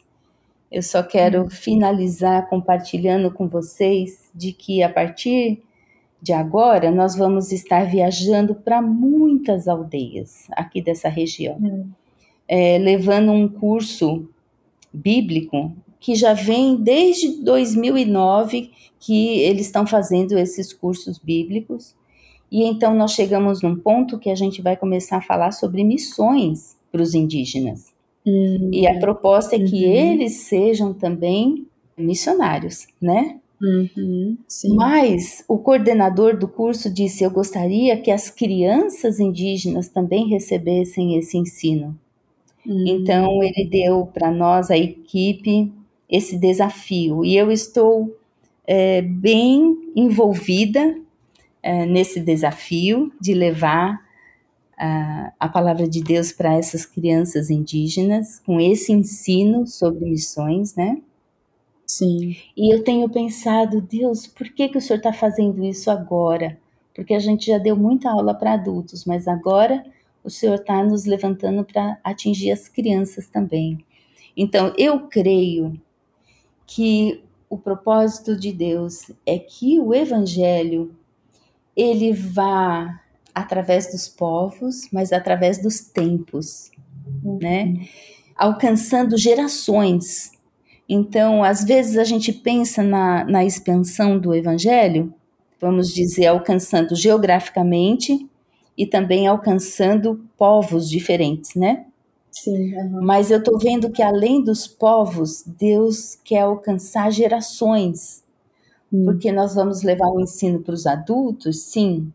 Eu só quero finalizar compartilhando com vocês de que a partir de agora nós vamos estar viajando para muitas aldeias aqui dessa região Hum. É, levando um curso bíblico que já vem desde 2009 que eles estão fazendo esses cursos bíblicos. E então nós chegamos num ponto que a gente vai começar a falar sobre missões para os indígenas. Hum. E a proposta é que Uhum. eles sejam também missionários, né? Uhum. Mas o coordenador do curso disse: Eu gostaria que as crianças indígenas também recebessem esse ensino. Hum. Então, ele deu para nós, a equipe, esse desafio. E eu estou é, bem envolvida é, nesse desafio de levar a, a palavra de Deus para essas crianças indígenas, com esse ensino sobre missões, né? Sim. E eu tenho pensado, Deus, por que, que o Senhor está fazendo isso agora? Porque a gente já deu muita aula para adultos, mas agora o Senhor está nos levantando para atingir as crianças também. Então, eu creio que o propósito de Deus é que o Evangelho ele vá através dos povos, mas através dos tempos, né? Alcançando gerações. Então, às vezes a gente pensa na, na expansão do Evangelho, vamos dizer, alcançando geograficamente e também alcançando povos diferentes, né? Sim. aham. Mas eu estou vendo que além dos povos, Deus quer alcançar gerações, Hum. porque nós vamos levar o ensino para os adultos, sim,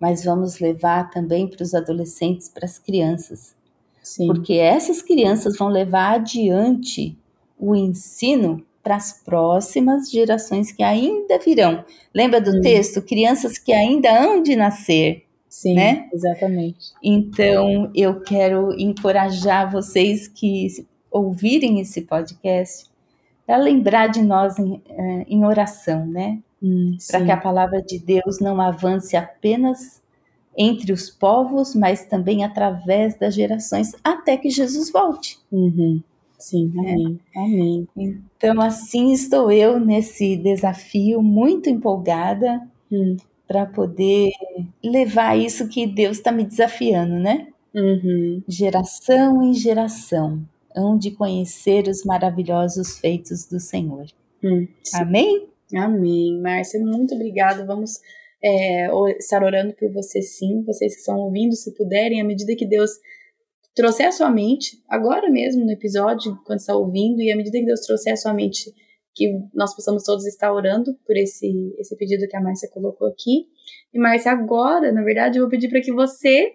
mas vamos levar também para os adolescentes, para as crianças, Sim. porque essas crianças vão levar adiante o ensino para as próximas gerações que ainda virão. Lembra do Hum. texto? Crianças que ainda hão de nascer. Sim. né? Exatamente. Então, eu quero encorajar vocês que ouvirem esse podcast para lembrar de nós em, eh, em oração, né? Hum, Para que a palavra de Deus não avance apenas entre os povos, mas também através das gerações, até que Jesus volte. Uhum. Sim. Amém. Amém. Então, assim estou eu nesse desafio, muito empolgada, Hum. Para poder levar isso que Deus está me desafiando, né? Uhum. Geração em geração, hão de conhecer os maravilhosos feitos do Senhor. Hum, Amém? Amém. Márcia, muito obrigada. Vamos é, estar orando por você sim, vocês que estão ouvindo, se puderem, à medida que Deus trouxer a sua mente, agora mesmo no episódio, quando está ouvindo, e à medida que Deus trouxer a sua mente, que nós possamos todos estar orando por esse, esse pedido que a Márcia colocou aqui. E Márcia, agora, na verdade, eu vou pedir para que você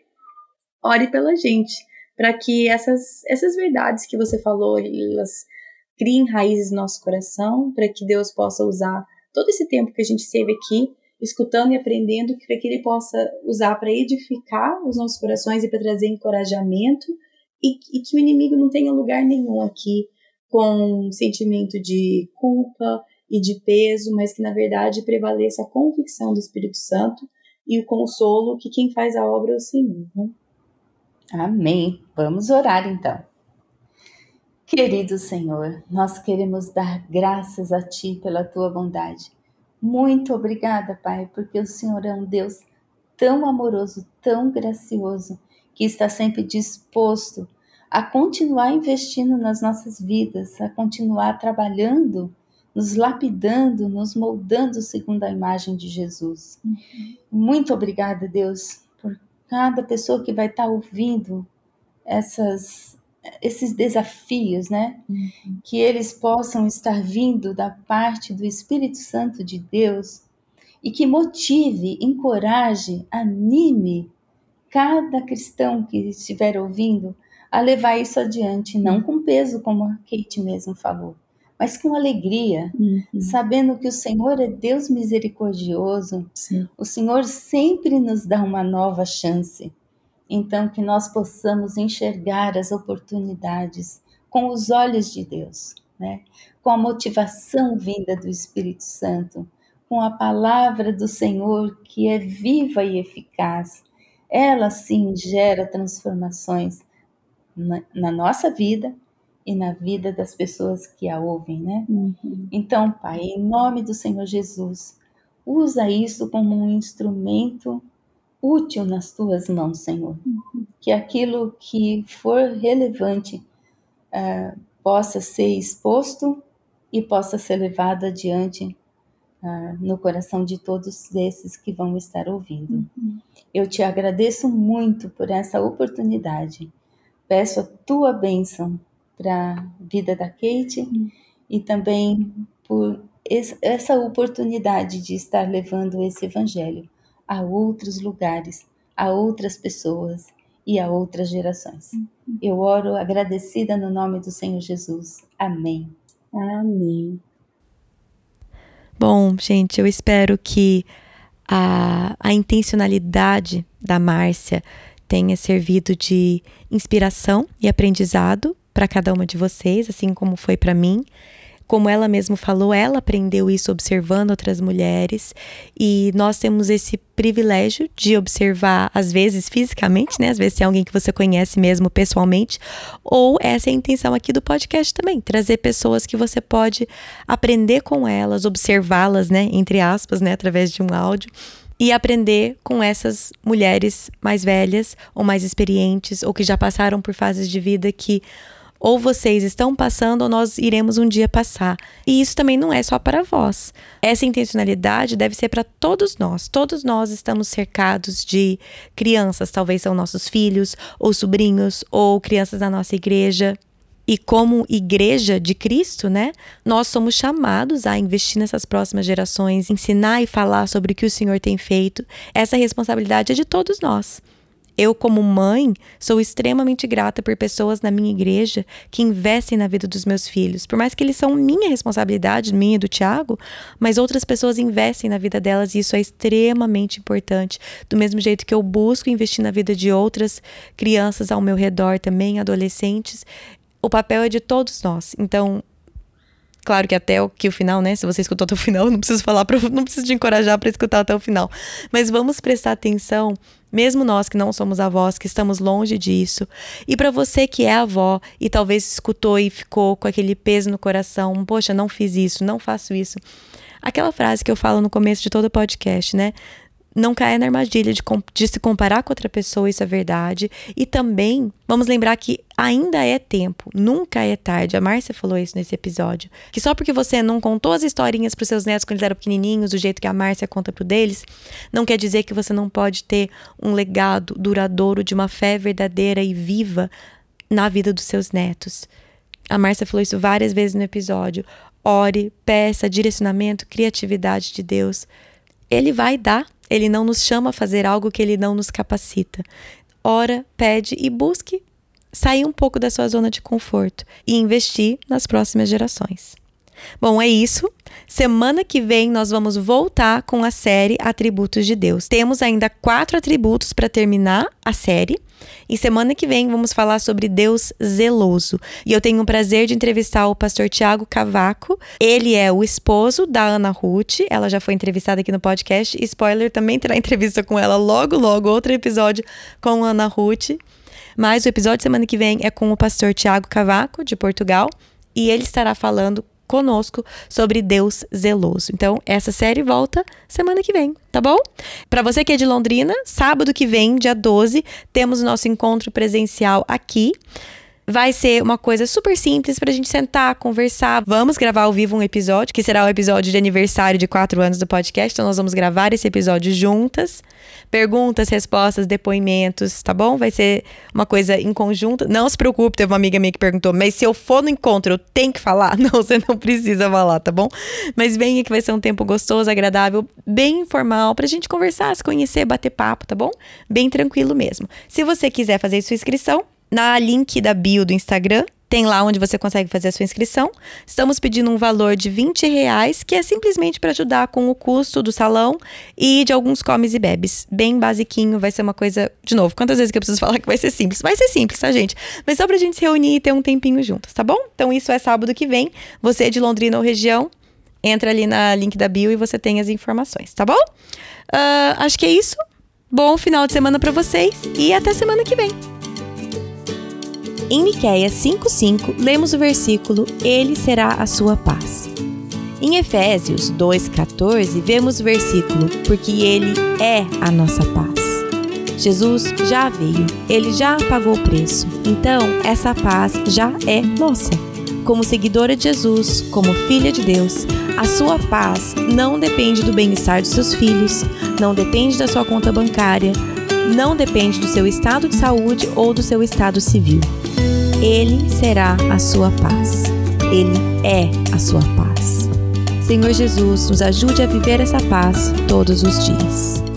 ore pela gente, para que essas, essas verdades que você falou, elas criem raízes no nosso coração, para que Deus possa usar todo esse tempo que a gente esteve aqui, escutando e aprendendo, para que Ele possa usar para edificar os nossos corações e para trazer encorajamento, e, e que o inimigo não tenha lugar nenhum aqui com um sentimento de culpa e de peso, mas que na verdade prevaleça a convicção do Espírito Santo e o consolo que quem faz a obra é o Senhor. Né? Amém. Vamos orar então. Querido Senhor, nós queremos dar graças a Ti pela Tua bondade. Muito obrigada, Pai, porque o Senhor é um Deus tão amoroso, tão gracioso, que está sempre disposto a continuar investindo nas nossas vidas, a continuar trabalhando, nos lapidando, nos moldando segundo a imagem de Jesus. Uhum. Muito obrigada, Deus, por cada pessoa que vai estar ouvindo essas esses desafios, né? Uhum. Que eles possam estar vindo da parte do Espírito Santo de Deus e que motive, encoraje, anime cada cristão que estiver ouvindo a levar isso adiante, não uhum. com peso, como a Kate mesmo falou, mas com alegria, uhum. sabendo que o Senhor é Deus misericordioso, Sim. o Senhor sempre nos dá uma nova chance. Então, que nós possamos enxergar as oportunidades com os olhos de Deus, né? com a motivação vinda do Espírito Santo, com a palavra do Senhor que é viva e eficaz. Ela sim gera transformações na, na nossa vida e na vida das pessoas que a ouvem, né? Uhum. Então, Pai, em nome do Senhor Jesus, usa isso como um instrumento útil nas tuas mãos, Senhor. Uhum. Que aquilo que for relevante uh, possa ser exposto e possa ser levado adiante uh, no coração de todos esses que vão estar ouvindo. Uhum. Eu te agradeço muito por essa oportunidade Peço a tua bênção para a vida da Kate uhum. e também por essa oportunidade de estar levando esse evangelho a outros lugares, a outras pessoas e a outras gerações. Uhum. Eu oro agradecida no nome do Senhor Jesus. Amém. Amém. Bom, gente, eu espero que a, a intencionalidade da Márcia tenha servido de inspiração e aprendizado para cada uma de vocês, assim como foi para mim. Como ela mesma falou, ela aprendeu isso observando outras mulheres e nós temos esse privilégio de observar, às vezes fisicamente, né? Às vezes é alguém que você conhece mesmo pessoalmente, ou essa é a intenção aqui do podcast também, trazer pessoas que você pode aprender com elas, observá-las, né? Entre aspas, né? Através de um áudio e aprender com essas mulheres mais velhas ou mais experientes ou que já passaram por fases de vida que ou vocês estão passando ou nós iremos um dia passar. E isso também não é só para vós. Essa intencionalidade deve ser para todos nós. Todos nós estamos cercados de crianças, talvez são nossos filhos ou sobrinhos ou crianças da nossa igreja, e como igreja de Cristo, né, nós somos chamados a investir nessas próximas gerações, ensinar e falar sobre o que o Senhor tem feito. Essa responsabilidade é de todos nós. Eu, como mãe, sou extremamente grata por pessoas na minha igreja que investem na vida dos meus filhos. Por mais que eles são minha responsabilidade, minha e do Tiago, mas outras pessoas investem na vida delas e isso é extremamente importante. Do mesmo jeito que eu busco investir na vida de outras crianças ao meu redor também, adolescentes, o papel é de todos nós. Então, claro que até o que o final, né? Se você escutou até o final, não preciso falar, pra, não preciso te encorajar para escutar até o final. Mas vamos prestar atenção, mesmo nós que não somos avós, que estamos longe disso. E para você que é avó e talvez escutou e ficou com aquele peso no coração, poxa, não fiz isso, não faço isso. Aquela frase que eu falo no começo de todo podcast, né? Não caia na armadilha de, de, se comparar com outra pessoa, isso é verdade. E também vamos lembrar que ainda é tempo, nunca é tarde. A Márcia falou isso nesse episódio. Que só porque você não contou as historinhas para seus netos quando eles eram pequenininhos, do jeito que a Márcia conta pro deles, não quer dizer que você não pode ter um legado duradouro de uma fé verdadeira e viva na vida dos seus netos. A Márcia falou isso várias vezes no episódio. Ore, peça direcionamento, criatividade de Deus. Ele vai dar ele não nos chama a fazer algo que ele não nos capacita. Ora, pede e busque sair um pouco da sua zona de conforto e investir nas próximas gerações. Bom, é isso. Semana que vem nós vamos voltar com a série Atributos de Deus. Temos ainda quatro atributos para terminar a série. E semana que vem vamos falar sobre Deus zeloso. E eu tenho o prazer de entrevistar o pastor Tiago Cavaco. Ele é o esposo da Ana Ruth. Ela já foi entrevistada aqui no podcast. Spoiler, também terá entrevista com ela logo, logo, outro episódio com Ana Ruth. Mas o episódio semana que vem é com o pastor Tiago Cavaco, de Portugal. E ele estará falando conosco sobre Deus zeloso. Então, essa série volta semana que vem, tá bom? Para você que é de Londrina, sábado que vem, dia 12, temos nosso encontro presencial aqui. Vai ser uma coisa super simples pra gente sentar, conversar. Vamos gravar ao vivo um episódio, que será o episódio de aniversário de quatro anos do podcast. Então, nós vamos gravar esse episódio juntas. Perguntas, respostas, depoimentos, tá bom? Vai ser uma coisa em conjunto. Não se preocupe, teve uma amiga minha que perguntou, mas se eu for no encontro, eu tenho que falar? Não, você não precisa falar, tá bom? Mas venha que vai ser um tempo gostoso, agradável, bem informal, pra gente conversar, se conhecer, bater papo, tá bom? Bem tranquilo mesmo. Se você quiser fazer sua inscrição, na link da bio do Instagram, tem lá onde você consegue fazer a sua inscrição. Estamos pedindo um valor de 20 reais, que é simplesmente para ajudar com o custo do salão e de alguns comes e bebes. Bem basiquinho, vai ser uma coisa. De novo, quantas vezes que eu preciso falar que vai ser simples? Vai ser simples, tá, gente? Mas só pra gente se reunir e ter um tempinho juntos, tá bom? Então isso é sábado que vem. Você é de Londrina ou região, entra ali na link da bio e você tem as informações, tá bom? Uh, acho que é isso. Bom final de semana para vocês e até semana que vem. Em Miqueias 5:5, lemos o versículo Ele será a sua paz. Em Efésios 2:14, vemos o versículo Porque ele é a nossa paz. Jesus já veio, ele já pagou o preço. Então, essa paz já é nossa. Como seguidora de Jesus, como filha de Deus, a sua paz não depende do bem-estar dos seus filhos, não depende da sua conta bancária, não depende do seu estado de saúde ou do seu estado civil. Ele será a sua paz. Ele é a sua paz. Senhor Jesus, nos ajude a viver essa paz todos os dias.